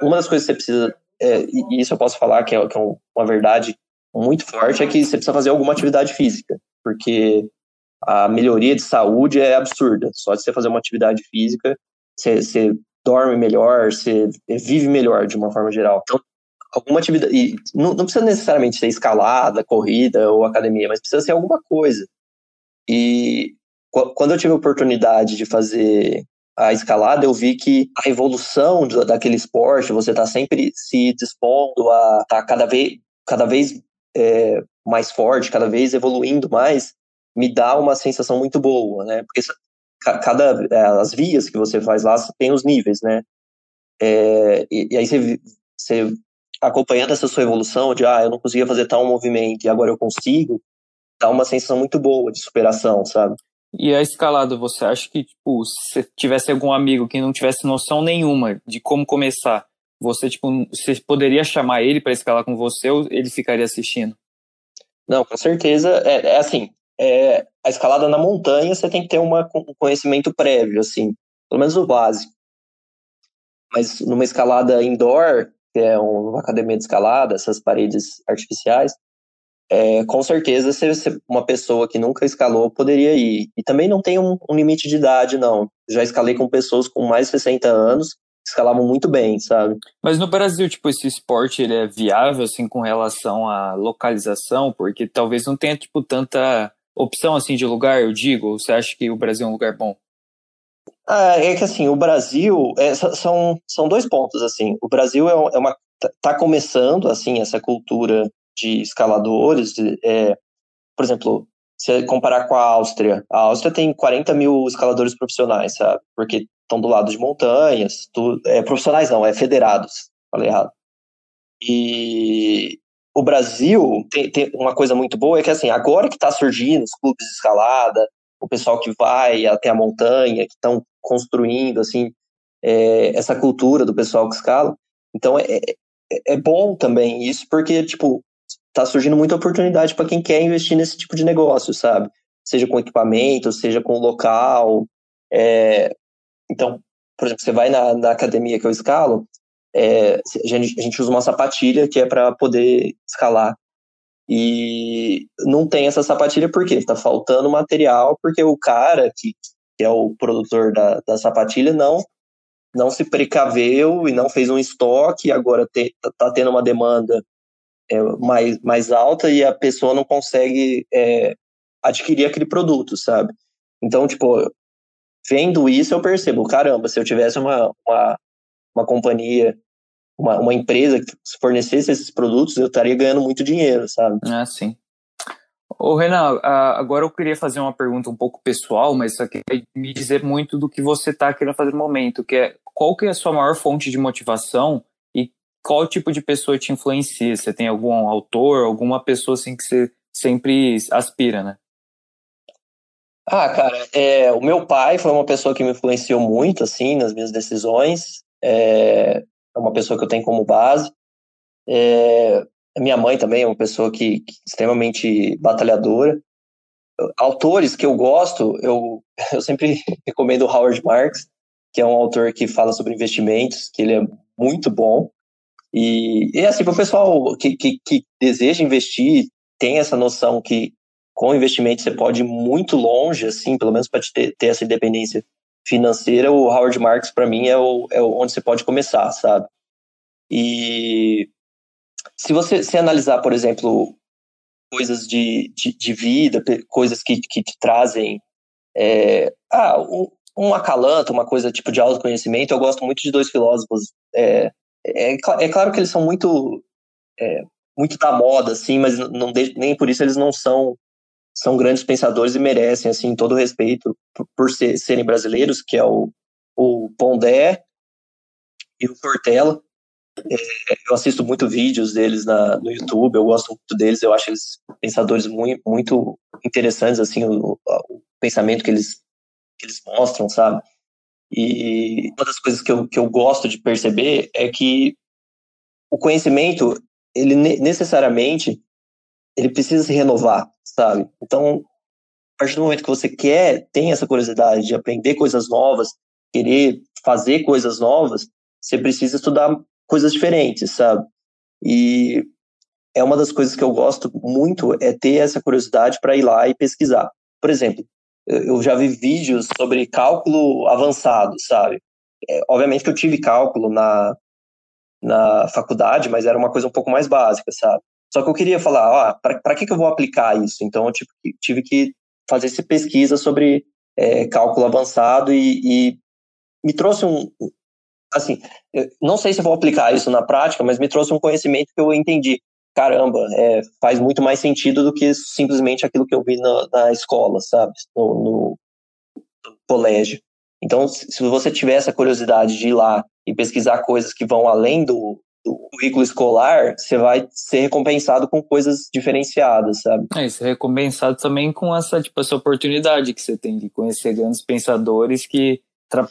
uma das coisas que você precisa. É, e isso eu posso falar que é, que é uma verdade muito forte, é que você precisa fazer alguma atividade física. Porque a melhoria de saúde é absurda. Só de você fazer uma atividade física, você, você dorme melhor, você vive melhor de uma forma geral. Então, alguma atividade. E não, não precisa necessariamente ser escalada, corrida ou academia, mas precisa ser alguma coisa. E quando eu tive a oportunidade de fazer a escalada, eu vi que a evolução daquele esporte, você está sempre se dispondo a estar tá cada vez, cada vez é, mais forte, cada vez evoluindo mais, me dá uma sensação muito boa, né? Porque cada é, as vias que você faz lá tem os níveis, né? É, e, e, aí você, você acompanhando essa sua evolução de ah, eu não conseguia fazer tal movimento e agora eu consigo, dá uma sensação muito boa de superação, sabe? E a escalada, você acha que, tipo, se tivesse algum amigo que não tivesse noção nenhuma de como começar, você, tipo, você poderia chamar ele para escalar com você ou ele ficaria assistindo? Não, com certeza. É, é assim, é, a escalada na montanha você tem que ter uma, um conhecimento prévio, assim, pelo menos o básico. Mas numa escalada indoor, que é uma academia de escalada, essas paredes artificiais, é, com certeza se, uma pessoa que nunca escalou poderia ir. E também não tem um, um, limite de idade, não. Já escalei com pessoas com mais de 60 anos escalavam muito bem, sabe? Mas no Brasil, tipo, esse esporte ele é viável, assim, com relação à localização? Porque talvez não tenha, tipo, tanta opção, assim, de lugar, eu digo? Ou você acha que o Brasil é um lugar bom? Ah, é que assim, o Brasil é, são, são dois pontos assim. O Brasil é, é uma tá, tá começando assim essa cultura de escaladores. De, é, por exemplo, se comparar com a Áustria, a Áustria tem 40 mil escaladores profissionais, sabe? Porque estão do lado de montanhas, é, profissionais não, é federados, falei errado. E o Brasil tem, tem, uma coisa muito boa, é que assim, agora que está surgindo os clubes de escalada, o pessoal que vai até a montanha, que estão construindo assim é, essa cultura do pessoal que escala. Então é, é, é bom também isso, porque tipo tá surgindo muita oportunidade para quem quer investir nesse tipo de negócio, sabe? Seja com equipamento, seja com local. É... Então, por exemplo, você vai na, na academia que eu escalo, é, a, gente, a gente usa uma sapatilha que é para poder escalar. E não tem essa sapatilha porque está faltando material, porque o cara que, que é o produtor da, da sapatilha não não se precaveu e não fez um estoque, agora está tá tendo uma demanda é, mais, mais alta e a pessoa não consegue é, adquirir aquele produto, sabe? Então, tipo, vendo isso, eu percebo, caramba, se eu tivesse uma, uma, uma companhia uma, uma empresa que fornecesse esses produtos, eu estaria ganhando muito dinheiro, sabe? Ah, sim. Ô, Renan, agora eu queria fazer uma pergunta um pouco pessoal, mas isso aqui vai me dizer muito do que você está querendo fazer no momento, que é qual que é a sua maior fonte de motivação e qual tipo de pessoa te influencia? Você tem algum autor, alguma pessoa assim que você sempre aspira, né? Ah, cara, é, o meu pai foi uma pessoa que me influenciou muito, assim, nas minhas decisões. É, é uma pessoa que eu tenho como base. É, minha mãe também é uma pessoa que, que extremamente batalhadora. Autores que eu gosto, eu, [laughs] eu sempre recomendo Howard Marks, que é um autor que fala sobre investimentos, que ele é muito bom. E, e assim, para o pessoal que, que, que, deseja investir, tem essa noção que com investimento você pode ir muito longe, assim, pelo menos para ter, ter essa independência financeira, o Howard Marks, para mim, é, o, é onde você pode começar, sabe? E se você se analisar, por exemplo, coisas de, de, de vida, coisas que, que te trazem é, ah, um, um acalanto, uma coisa tipo de autoconhecimento, eu gosto muito de dois filósofos. É, é, é claro que eles são muito é, muito da moda, assim, mas não, nem por isso eles não são são grandes pensadores e merecem assim todo o respeito por, ser, serem brasileiros, que é o, o Pondé e o Portela. É, eu assisto muito vídeos deles na, no YouTube, eu gosto muito deles, eu acho eles pensadores muito, muito interessantes, assim, o, o pensamento que eles, que eles mostram, sabe? E uma das coisas que eu, que eu gosto de perceber é que o conhecimento, ele necessariamente, ele precisa se renovar, sabe? Então, a partir do momento que você quer, tem essa curiosidade de aprender coisas novas, querer fazer coisas novas, você precisa estudar coisas diferentes, sabe? E é uma das coisas que eu gosto muito é ter essa curiosidade para ir lá e pesquisar. Por exemplo, eu já vi vídeos sobre cálculo avançado, sabe? É, obviamente que eu tive cálculo na, na faculdade, mas era uma coisa um pouco mais básica, sabe? Só que eu queria falar, ó, para que, que eu vou aplicar isso? Então eu tive, tive que fazer essa pesquisa sobre é, cálculo avançado e, e, me trouxe um, assim, não sei se vou aplicar isso na prática, mas me trouxe um conhecimento que eu entendi. Caramba, é, faz muito mais sentido do que simplesmente aquilo que eu vi na, na escola, sabe? No, no, no, colégio. Então, se você tiver essa curiosidade de ir lá e pesquisar coisas que vão além do, do currículo escolar, você vai ser recompensado com coisas diferenciadas, sabe? É, e ser recompensado também com essa, tipo, essa oportunidade que você tem de conhecer grandes pensadores que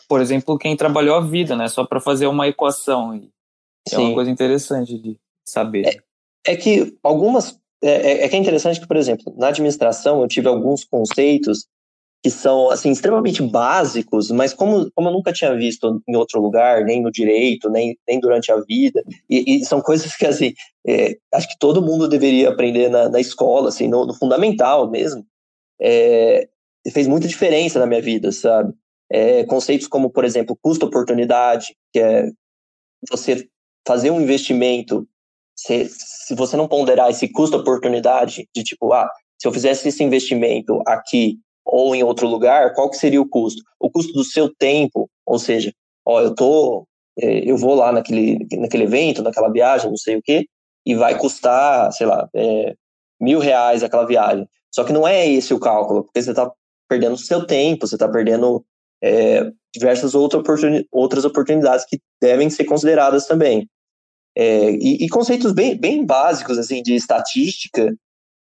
por exemplo, quem trabalhou a vida, né? Só para fazer uma equação. É uma coisa interessante de saber. É, é que algumas. É, é, é, que é interessante que, por exemplo, na administração eu tive alguns conceitos que são assim extremamente básicos, mas como, como eu nunca tinha visto em outro lugar, nem no direito, nem, nem durante a vida, e, e são coisas que assim é, acho que todo mundo deveria aprender na, na escola, assim, no, no fundamental mesmo, é, fez muita diferença na minha vida, sabe? É, conceitos como, por exemplo, custo-oportunidade, que é você fazer um investimento, se, se você não ponderar esse custo-oportunidade, de tipo, ah, se eu fizesse esse investimento aqui ou em outro lugar, qual que seria o custo? O custo do seu tempo, ou seja, ó, eu tô, é, eu vou lá naquele, naquele evento, naquela viagem, não sei o quê, e vai custar, sei lá, é, mil reais aquela viagem. Só que não é esse o cálculo, porque você está perdendo o seu tempo, você está perdendo é, diversas outra oportuni outras oportunidades que devem ser consideradas também. É, e, e, conceitos bem, bem básicos assim de estatística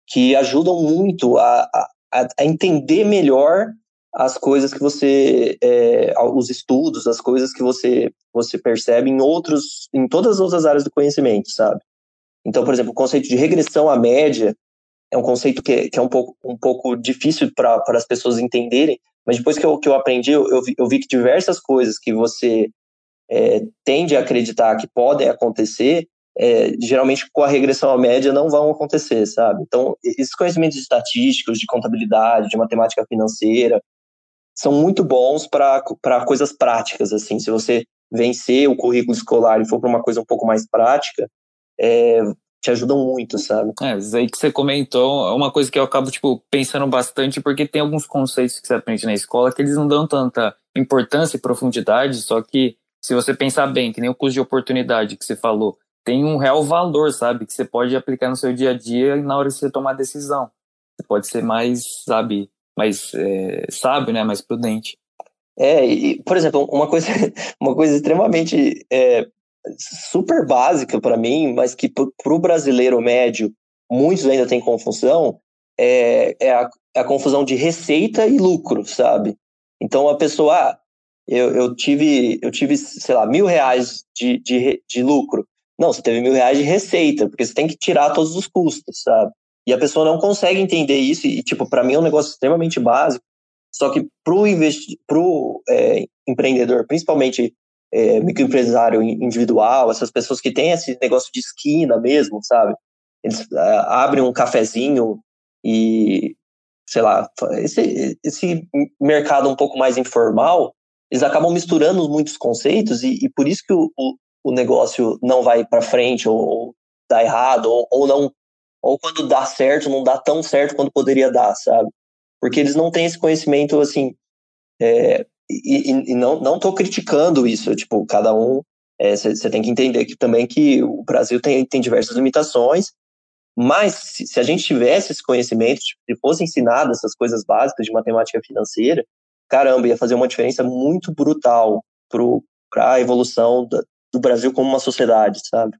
que ajudam muito a, a, a entender melhor as coisas que você é, os estudos as coisas que você você percebe em outros em todas as outras áreas do conhecimento sabe? Então por exemplo o conceito de regressão à média é um conceito que, que é um pouco um pouco difícil para as pessoas entenderem mas depois que eu, que eu aprendi, eu, eu, vi, eu vi que diversas coisas que você é, tende a acreditar que podem acontecer, é, geralmente com a regressão à média não vão acontecer, sabe? Então, esses conhecimentos estatísticos, de contabilidade, de matemática financeira, são muito bons para coisas práticas, assim. Se você vencer o currículo escolar e for para uma coisa um pouco mais prática, é, te ajudam muito, sabe? É, isso aí que você comentou é uma coisa que eu acabo, tipo, pensando bastante, porque tem alguns conceitos que você aprende na escola que eles não dão tanta importância e profundidade, só que se você pensar bem, que nem o custo de oportunidade que você falou, tem um real valor, sabe? Que você pode aplicar no seu dia a dia na hora de você tomar decisão. Você pode ser mais, sabe, mais é, sábio, né? Mais prudente. É, e, por exemplo, uma coisa, [laughs] uma coisa extremamente é, super básica para mim, mas que para o brasileiro médio muitos ainda têm confusão, é, é, a, é, a, confusão de receita e lucro, sabe? Então a pessoa, ah, eu, eu tive, eu tive, sei lá, mil reais de, de, de lucro. Não, você teve mil reais de receita, porque você tem que tirar todos os custos, sabe? E a pessoa não consegue entender isso, e, tipo, para mim é um negócio extremamente básico. Só que para o pro, é, empreendedor, principalmente é, microempresário individual, essas pessoas que têm esse negócio de esquina mesmo, sabe? Eles uh, abrem um cafezinho e, sei lá, esse, esse mercado um pouco mais informal, eles acabam misturando muitos conceitos e, e por isso que o, o, o negócio não vai para frente ou, ou, dá errado ou, ou não ou quando dá certo não dá tão certo quanto poderia dar, sabe? Porque eles não têm esse conhecimento assim é, e, e, não não estou criticando isso tipo cada um você é, tem que entender que também que o Brasil tem, tem diversas limitações Mas se, se a gente tivesse esse conhecimento, se fosse ensinado essas coisas básicas de matemática financeira, caramba, ia fazer uma diferença muito brutal para a evolução da, do Brasil como uma sociedade, sabe?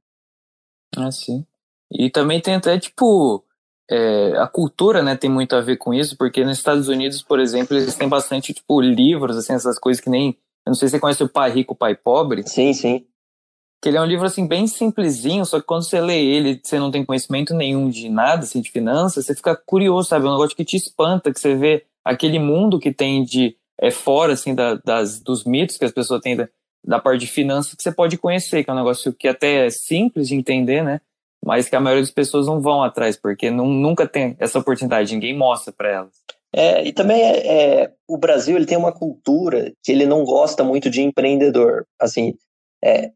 Ah, sim. E também tem até, tipo, é, a cultura, né, tem muito a ver com isso, porque nos Estados Unidos, por exemplo, eles têm bastante, tipo, livros, assim, essas coisas que nem... Eu não sei se você conhece o Pai Rico, Pai Pobre. Sim, sim. Que ele é um livro, assim, bem simplesinho, só que quando você lê ele, você não tem conhecimento nenhum de nada, assim, de finanças, você fica curioso, sabe? É um negócio que te espanta, que você vê aquele mundo que tem de... É fora, assim, da, das, dos mitos que as pessoas têm da, da parte de finanças que você pode conhecer, que é um negócio que até é simples de entender, né? mas que a maioria das pessoas não vão atrás, porque não, nunca tem essa oportunidade, ninguém mostra para elas. É, e também é, é, o Brasil ele tem uma cultura que ele não gosta muito de empreendedor. Assim, é,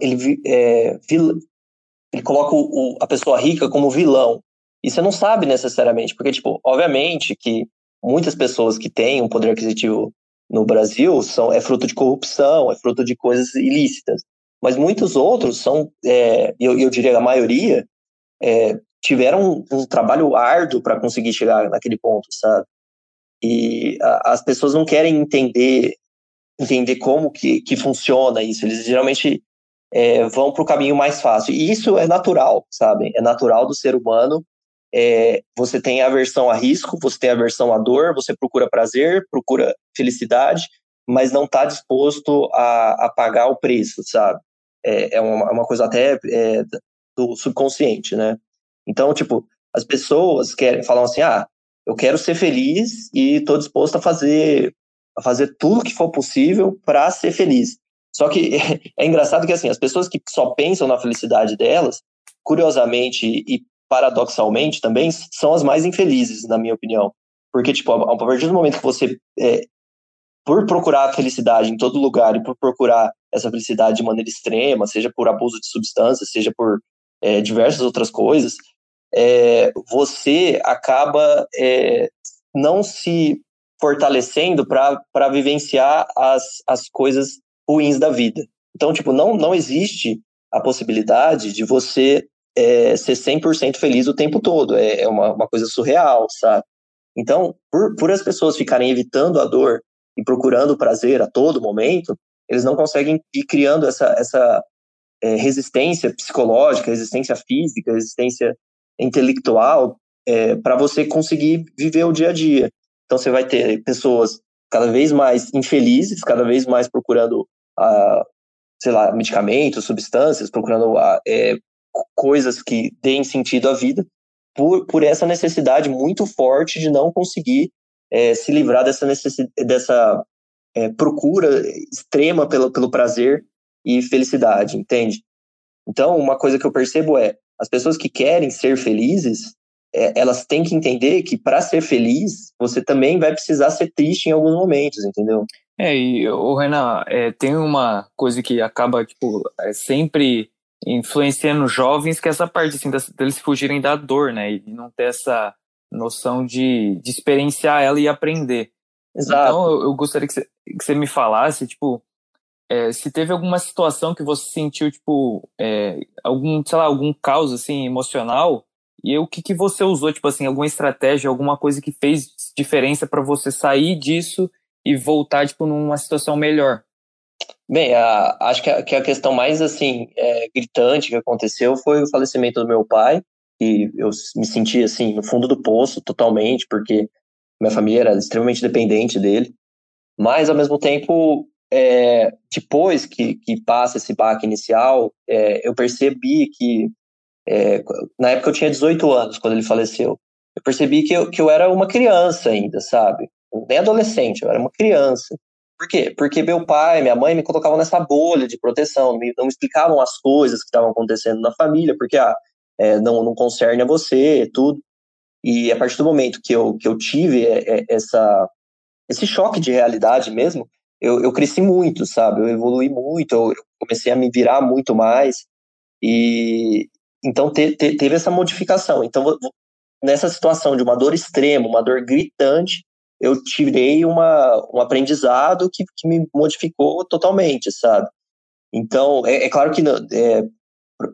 ele, é, ele coloca o, a pessoa rica como vilão. E você não sabe necessariamente, porque, tipo, obviamente que muitas pessoas que têm um poder aquisitivo no Brasil são, é fruto de corrupção, é fruto de coisas ilícitas mas muitos outros são, é, eu, eu diria a maioria, é, tiveram um, um, trabalho árduo para conseguir chegar naquele ponto, sabe? E a, as pessoas não querem entender entender como que, que funciona isso. Eles geralmente é, vão para o caminho mais fácil. E isso é natural, sabe? É natural do ser humano. É, você tem aversão a risco, você tem aversão à dor, você procura prazer, procura felicidade, mas não está disposto a, a pagar o preço, sabe? é, é uma, uma, coisa até é, do subconsciente, né? Então, tipo, as pessoas querem falam assim, ah, eu quero ser feliz e estou disposto a fazer a fazer tudo que for possível para ser feliz. Só que [laughs] é engraçado que assim, as pessoas que só pensam na felicidade delas, curiosamente e paradoxalmente também, são as mais infelizes, na minha opinião. Porque, tipo, a partir do momento que você, é, por procurar a felicidade em todo lugar e por procurar essa felicidade de maneira extrema, seja por abuso de substâncias, seja por é, diversas outras coisas, é, você acaba é, não se fortalecendo para vivenciar as, as coisas ruins da vida. Então, tipo, não, não existe a possibilidade de você é, ser 100% feliz o tempo todo. É, é uma, uma coisa surreal, sabe? Então, por, por as pessoas ficarem evitando a dor e procurando prazer a todo momento, eles não conseguem ir criando essa, essa é, resistência psicológica, resistência física, resistência intelectual é, para você conseguir viver o dia a dia. Então você vai ter pessoas cada vez mais infelizes, cada vez mais procurando, ah, sei lá, medicamentos, substâncias, procurando ah, é, coisas que deem sentido à vida, por, por essa necessidade muito forte de não conseguir é, se livrar dessa, necessidade, dessa é, procura extrema pelo, pelo prazer e felicidade, entende? Então, uma coisa que eu percebo é, as pessoas que querem ser felizes, é, elas têm que entender que para ser feliz, você também vai precisar ser triste em alguns momentos, entendeu? É, e o Renan, é, tem uma coisa que acaba, tipo, é, sempre influenciando jovens, que é essa parte, assim, deles fugirem da dor, né, e não ter essa noção de, de experienciar ela e aprender. Exato. Então, eu, eu gostaria que você, me falasse, tipo, é, se teve alguma situação que você sentiu, tipo, é, algum, sei lá, algum caos, assim, emocional, e o que, que você usou, tipo assim, alguma estratégia, alguma coisa que fez diferença para você sair disso e voltar, tipo, numa situação melhor? Bem, a, acho que a, que a, questão mais, assim, é, gritante que aconteceu foi o falecimento do meu pai, e eu me senti, assim, no fundo do poço totalmente, porque minha família era extremamente dependente dele, mas ao mesmo tempo, é, depois que, que passa esse baque inicial, é, eu percebi que, é, na época eu tinha 18 anos, quando ele faleceu, eu percebi que eu, que eu era uma criança ainda, sabe? Nem adolescente, eu era uma criança. Por quê? Porque meu pai, minha mãe me colocavam nessa bolha de proteção, me, não me explicavam as coisas que estavam acontecendo na família, porque ah, é, não, não concerne a você, tudo. E a partir do momento que eu, que eu tive é, é, essa, esse choque de realidade mesmo, eu, eu cresci muito, sabe? Eu evolui muito, eu, comecei a me virar muito mais. E então te, te, teve essa modificação. Então, nessa situação de uma dor extrema, uma dor gritante, eu tirei uma, um aprendizado que, que me modificou totalmente, sabe? Então, é, é claro que é,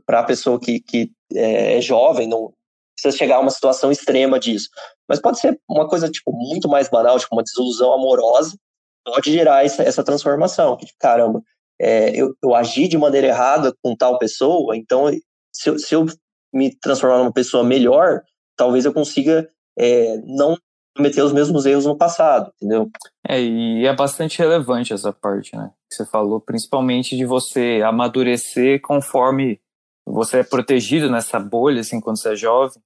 para a pessoa que, que é, é jovem, não, precisa chegar a uma situação extrema disso. Mas pode ser uma coisa, tipo, muito mais banal, tipo, uma desilusão amorosa, pode gerar essa, essa transformação. Que, caramba, é, eu, eu agi de maneira errada com tal pessoa, então se eu, se eu me transformar numa pessoa melhor, talvez eu consiga é, não cometer os mesmos erros no passado, entendeu? É, e é bastante relevante essa parte, né? Que você falou, principalmente de você amadurecer conforme você é protegido nessa bolha, assim, quando você é jovem,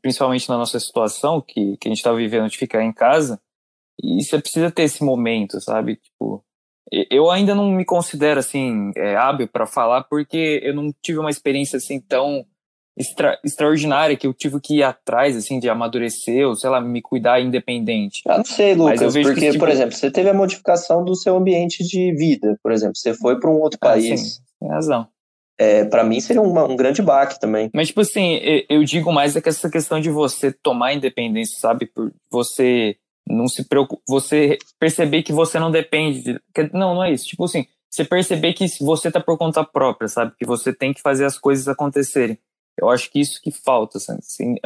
principalmente na nossa situação, que, que a gente está vivendo de ficar em casa, e você precisa ter esse momento, sabe? Tipo, eu ainda não me considero, assim, é, hábil para falar, porque eu não tive uma experiência, assim, tão extra, extraordinária que eu tive que ir atrás, assim, de amadurecer, ou sei lá, me cuidar independente. Ah, não sei, Lucas, porque, que, tipo... por exemplo, você teve a modificação do seu ambiente de vida, por exemplo, você foi para um outro ah, país. Sim, tem razão. É, para mim seria uma, um grande baque também. Mas, tipo assim, eu digo mais é que essa questão de você tomar independência, sabe? Por você não se preocupa, você perceber que você não depende de, não, não é isso. Tipo assim, você perceber que você tá por conta própria, sabe? Que você tem que fazer as coisas acontecerem. Eu acho que isso que falta, assim,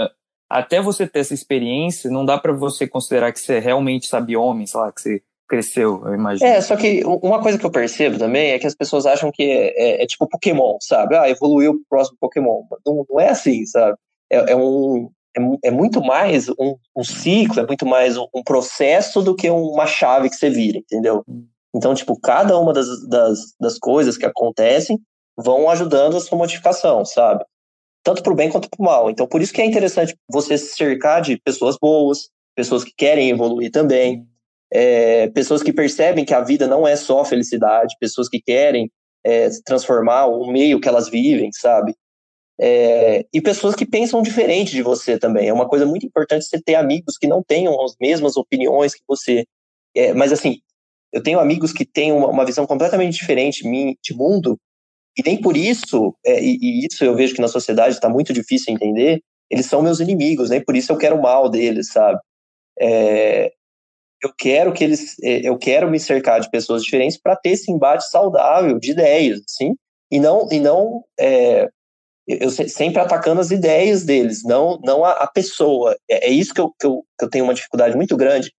até você ter essa experiência, não dá para você considerar que você realmente sabe homem, sei lá, que você cresceu, eu imagino. É, só que uma coisa que eu percebo também é que as pessoas acham que é, é, é tipo Pokémon, sabe? Ah, evoluiu pro próximo Pokémon. Não, não é assim, sabe? É, é um, é, é, muito mais um, um, ciclo, é muito mais um, um, processo do que uma chave que você vira, entendeu? Hum. Então, tipo, cada uma das, das, das coisas que acontecem vão ajudando a sua modificação, sabe? Tanto para o bem quanto para o mal. Então, por isso que é interessante você se cercar de pessoas boas, pessoas que querem evoluir também, é, pessoas que percebem que a vida não é só felicidade, pessoas que querem é, transformar o meio que elas vivem, sabe? É, e pessoas que pensam diferente de você também. É uma coisa muito importante você ter amigos que não tenham as mesmas opiniões que você. É, mas assim, eu tenho amigos que têm uma, uma visão completamente diferente de mundo e nem por isso, é, e, e, isso eu vejo que na sociedade está muito difícil entender, eles são meus inimigos, nem por isso eu quero o mal deles, sabe? É, eu quero que eles, é, eu quero me cercar de pessoas diferentes para ter esse embate saudável de ideias, assim, e não, e não é, eu sempre atacando as ideias deles, não, não a, a pessoa. É, é, isso que eu, que eu, que, eu, tenho uma dificuldade muito grande,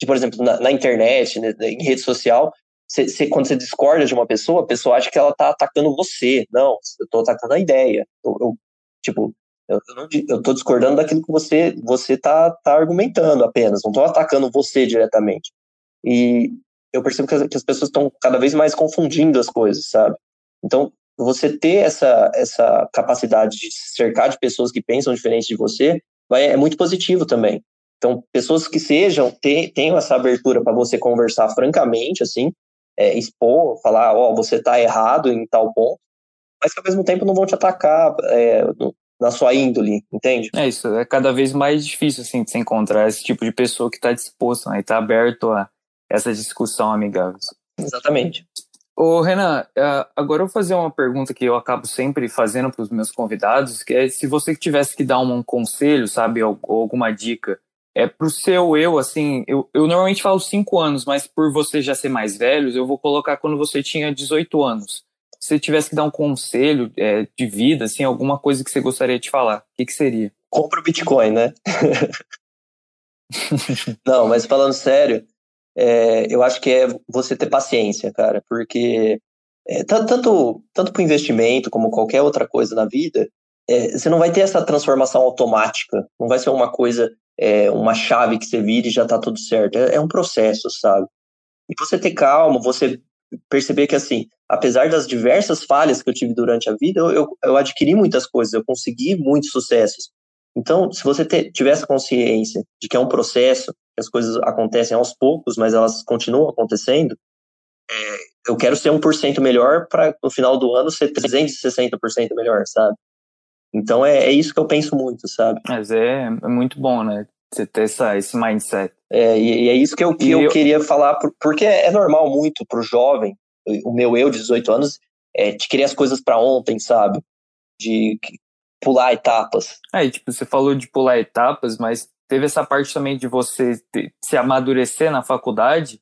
de, por exemplo, na, na internet, né, em rede social, Cê, cê, quando você discorda de uma pessoa, a pessoa acha que ela tá atacando você. Não, eu tô atacando a ideia. Eu, eu tipo, eu, eu, não, eu tô discordando daquilo que você você tá, tá argumentando apenas. Não tô atacando você diretamente. E eu percebo que as, que as pessoas estão cada vez mais confundindo as coisas, sabe? Então, você ter essa, essa capacidade de se cercar de pessoas que pensam diferente de você vai, é muito positivo também. Então, pessoas que sejam, tenham essa abertura para você conversar francamente, assim, é, expor, falar, ó, oh, você está errado em tal ponto, mas que ao mesmo tempo não vão te atacar é, na sua índole, entende? É isso, é cada vez mais difícil, assim, de se encontrar esse tipo de pessoa que está disposto, né, está aberto a essa discussão amigável. Exatamente. Ô, Renan, é, agora eu vou fazer uma pergunta que eu acabo sempre fazendo para os meus convidados, que é se você tivesse que dar um conselho, sabe, ou alguma dica é pro seu eu, assim, eu, eu normalmente falo cinco anos, mas por você já ser mais velho, eu vou colocar quando você tinha 18 anos. Se você tivesse que dar um conselho é, de vida, assim, alguma coisa que você gostaria de falar, o que, que seria? Compra o Bitcoin, né? [laughs] Não, mas falando sério, é, eu acho que é você ter paciência, cara, porque é, tanto, tanto para o investimento como qualquer outra coisa na vida, é, você não vai ter essa transformação automática, não vai ser uma coisa é, uma chave que você vira e já tá tudo certo. É, é um processo, sabe? E você ter calma, você perceber que, assim, apesar das diversas falhas que eu tive durante a vida, eu, eu, eu adquiri muitas coisas, eu consegui muitos sucessos. Então, se você tivesse consciência de que é um processo, que as coisas acontecem aos poucos, mas elas continuam acontecendo, é, eu quero ser 1% melhor para no final do ano ser 360% melhor, sabe? Então é, é isso que eu penso muito, sabe? Mas é, é muito bom, né? Você ter essa, esse mindset. É, e, e é isso que eu, que eu, eu, queria falar, porque é normal muito pro jovem, o meu eu de 18 anos, é, de querer as coisas para ontem, sabe? De pular etapas. É, tipo, você falou de pular etapas, mas teve essa parte também de você se amadurecer na faculdade.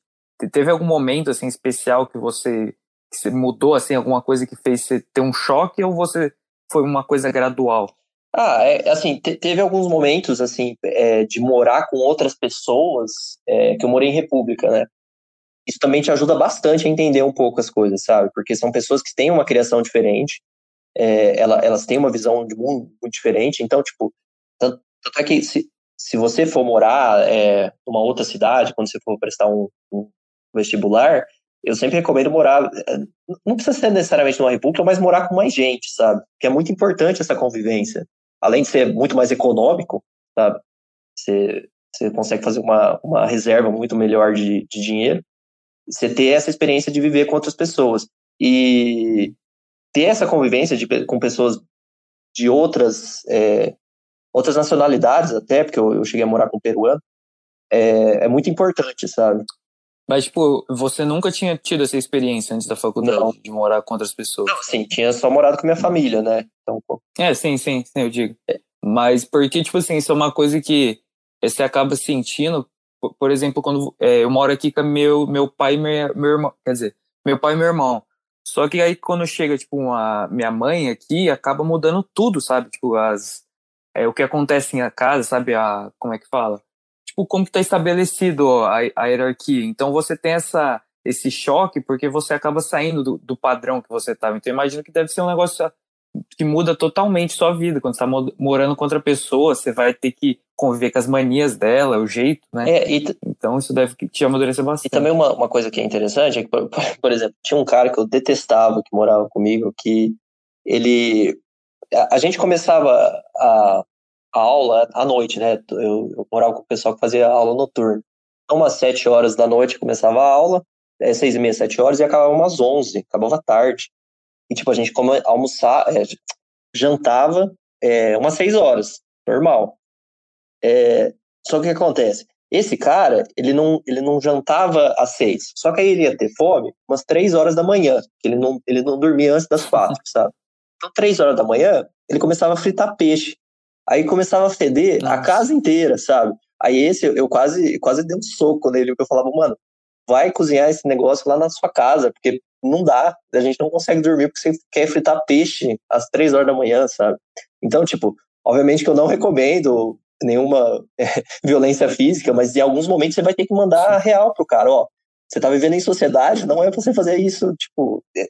Teve algum momento assim especial que você, que você mudou assim alguma coisa que fez você ter um choque ou você foi uma coisa gradual? Ah, é, assim, te, teve alguns momentos, assim, é, de morar com outras pessoas, é, que eu morei em república, né? Isso também te ajuda bastante a entender um pouco as coisas, sabe? Porque são pessoas que têm uma criação diferente, é, ela, elas têm uma visão de mundo muito diferente, então, tipo, tanto, tanto é que se, se você for morar é, numa outra cidade, quando você for prestar um, um vestibular, eu sempre recomendo morar, é, não precisa ser necessariamente numa república, mas morar com mais gente, sabe? Que é muito importante essa convivência além de ser muito mais econômico, sabe? Você, você consegue fazer uma, uma reserva muito melhor de, de dinheiro. Você ter essa experiência de viver com outras pessoas. E ter essa convivência de, com pessoas de outras, é, outras nacionalidades, até, porque eu, eu, cheguei a morar com um peruano, é, é muito importante, sabe? Mas, tipo, você nunca tinha tido essa experiência antes da faculdade Não. de morar com outras pessoas? Não, sim, tinha só morado com minha família, né? Então, pô. É, sim, sim, sim, eu digo. Mas porque, tipo assim, isso é uma coisa que você acaba sentindo, por, exemplo, quando é, eu moro aqui com meu, meu pai e meu, meu irmão, quer dizer, meu pai e meu irmão. Só que aí quando chega, tipo, uma, minha mãe aqui, acaba mudando tudo, sabe? Tipo, as, é, o que acontece em casa, sabe? A, como é que fala? Tipo, como que tá estabelecido a, a hierarquia. Então você tem essa, esse choque porque você acaba saindo do, do padrão que você estava. Então imagino que deve ser um negócio que muda totalmente sua vida. Quando você está morando com outra pessoa, você vai ter que conviver com as manias dela, o jeito, né? É, e então isso deve te amadurecer bastante. E também uma, uma coisa que é interessante é que, por, por, exemplo, tinha um cara que eu detestava que morava comigo, que ele. A, a gente começava a aula à noite, né? Eu, eu morava com o pessoal que fazia aula noturna. Então, umas sete horas da noite começava a aula, é, seis e meia, sete horas, e acabava umas onze, acabava tarde. E, tipo, a gente come, almoçar, é, jantava é, umas seis horas, normal. É, só que o que acontece? Esse cara, ele não, ele não jantava às seis. Só que aí ele ia ter fome umas três horas da manhã, que ele não, ele não dormia antes das quatro, sabe? Então, três horas da manhã, ele começava a fritar peixe. Aí começava a feder Nossa. a casa inteira, sabe? Aí esse eu, quase quase dei um soco nele, porque eu falava, mano, vai cozinhar esse negócio lá na sua casa, porque não dá, a gente não consegue dormir porque você quer fritar peixe às três horas da manhã, sabe? Então, tipo, obviamente que eu não recomendo nenhuma [laughs] violência física, mas em alguns momentos você vai ter que mandar a real pro cara, ó, você tá vivendo em sociedade, não é pra você fazer isso, tipo, é,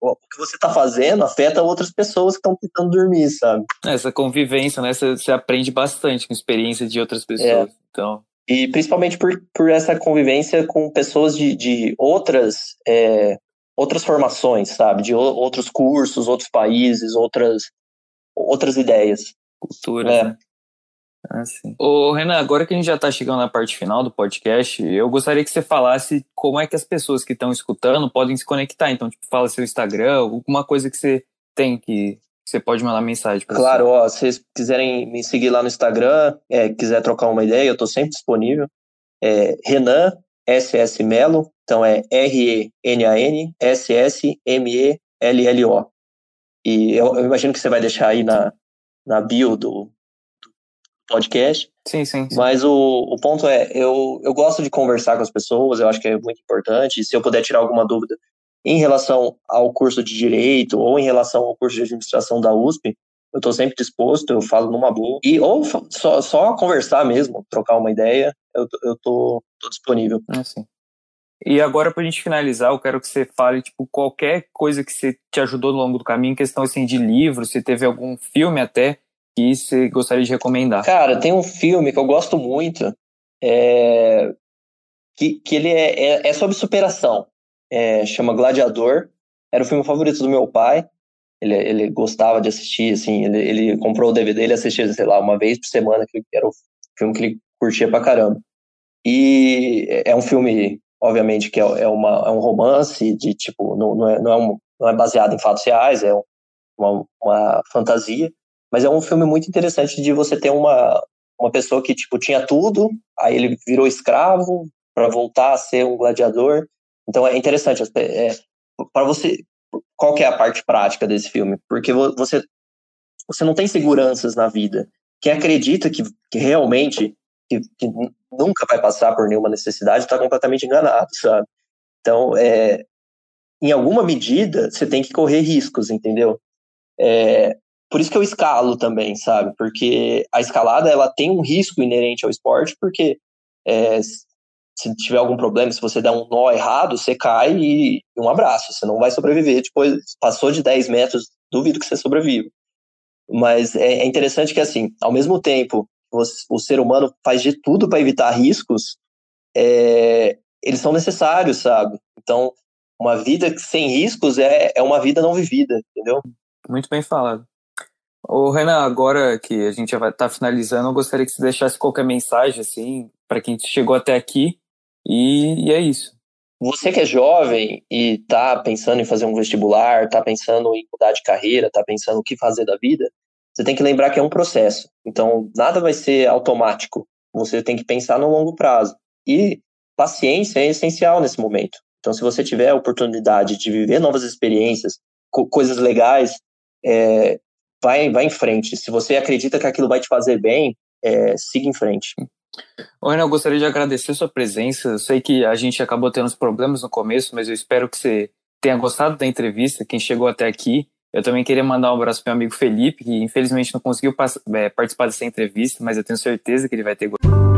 o que você está fazendo afeta outras pessoas que estão tentando dormir, sabe? Essa convivência, né? Você, você aprende bastante com a experiência de outras pessoas. É. Então. E principalmente por, por essa convivência com pessoas de, de outras, é, outras formações, sabe? De outros cursos, outros países, outras, outras ideias. Cultura. É. Né? Ah, sim. Ô, Renan, agora que a gente já está chegando na parte final do podcast, eu gostaria que você falasse como é que as pessoas que estão escutando podem se conectar. Então, tipo, fala seu Instagram, alguma coisa que você tem que você pode mandar mensagem para Claro, você. ó, se vocês quiserem me seguir lá no Instagram, é, quiser trocar uma ideia, eu estou sempre disponível. É, Renan SS Melo, então é R-E-N-A-N S-S-M-E-L-L-O. E eu, eu imagino que você vai deixar aí na, na bio do, podcast. Sim, sim. sim. Mas o, o ponto é, eu, eu gosto de conversar com as pessoas, eu acho que é muito importante. Se eu puder tirar alguma dúvida em relação ao curso de Direito ou em relação ao curso de Administração da USP, eu estou sempre disposto, eu falo numa boa. E, ou só, só conversar mesmo, trocar uma ideia, eu, eu tô, tô disponível. É sim. E agora, para a gente finalizar, eu quero que você fale, tipo, qualquer coisa que você te ajudou ao longo do caminho, questão, assim, de livro, se teve algum filme até, que você gostaria de recomendar? Cara, tem um filme que eu gosto muito, é... que, que ele é, é, é sobre superação. É, chama Gladiador. Era o filme favorito do meu pai. Ele, ele gostava de assistir, assim, ele, ele comprou o DVD, ele assistia, sei lá, uma vez por semana, que era o filme que ele curtia pra caramba. E é um filme, obviamente, que é, é, uma, é um romance de, tipo, não, não, é, não, é um, não é baseado em fatos reais, é uma, uma fantasia. Mas é um filme muito interessante de você ter uma, uma pessoa que, tipo, tinha tudo, aí ele virou escravo para voltar a ser um gladiador. Então é interessante. É, para você, qual é a parte prática desse filme? Porque você, você não tem seguranças na vida. Quem acredita que, que realmente que, que nunca vai passar por nenhuma necessidade está completamente enganado, sabe? Então, é, em alguma medida, você tem que correr riscos, entendeu? É, por isso que eu escalo também, sabe? Porque a escalada ela tem um risco inerente ao esporte, porque é, se tiver algum problema, se você der um nó errado, você cai e um abraço, você não vai sobreviver. Depois, passou de 10 metros, duvido que você sobreviva. Mas é, é interessante que, assim, ao mesmo tempo, o ser humano faz de tudo para evitar riscos, é, eles são necessários, sabe? Então, uma vida sem riscos é, é uma vida não vivida, entendeu? Muito bem falado. Ô, Renan, agora que a gente já vai estar tá finalizando, eu gostaria que você deixasse qualquer mensagem, assim, para quem chegou até aqui, e, e, é isso. Você que é jovem e está pensando em fazer um vestibular, está pensando em mudar de carreira, está pensando o que fazer da vida, você tem que lembrar que é um processo. Então, nada vai ser automático. Você tem que pensar no longo prazo. E paciência é essencial nesse momento. Então, se você tiver a oportunidade de viver novas experiências, co coisas legais, é, vai, vai em frente. Se você acredita que aquilo vai te fazer bem, é, siga em frente. Ana, eu gostaria de agradecer sua presença. Eu sei que a gente acabou tendo uns problemas no começo, mas eu espero que você tenha gostado da entrevista, quem chegou até aqui. Eu também queria mandar um abraço para meu amigo Felipe, que infelizmente não conseguiu é, participar dessa entrevista, mas eu tenho certeza que ele vai ter gostado.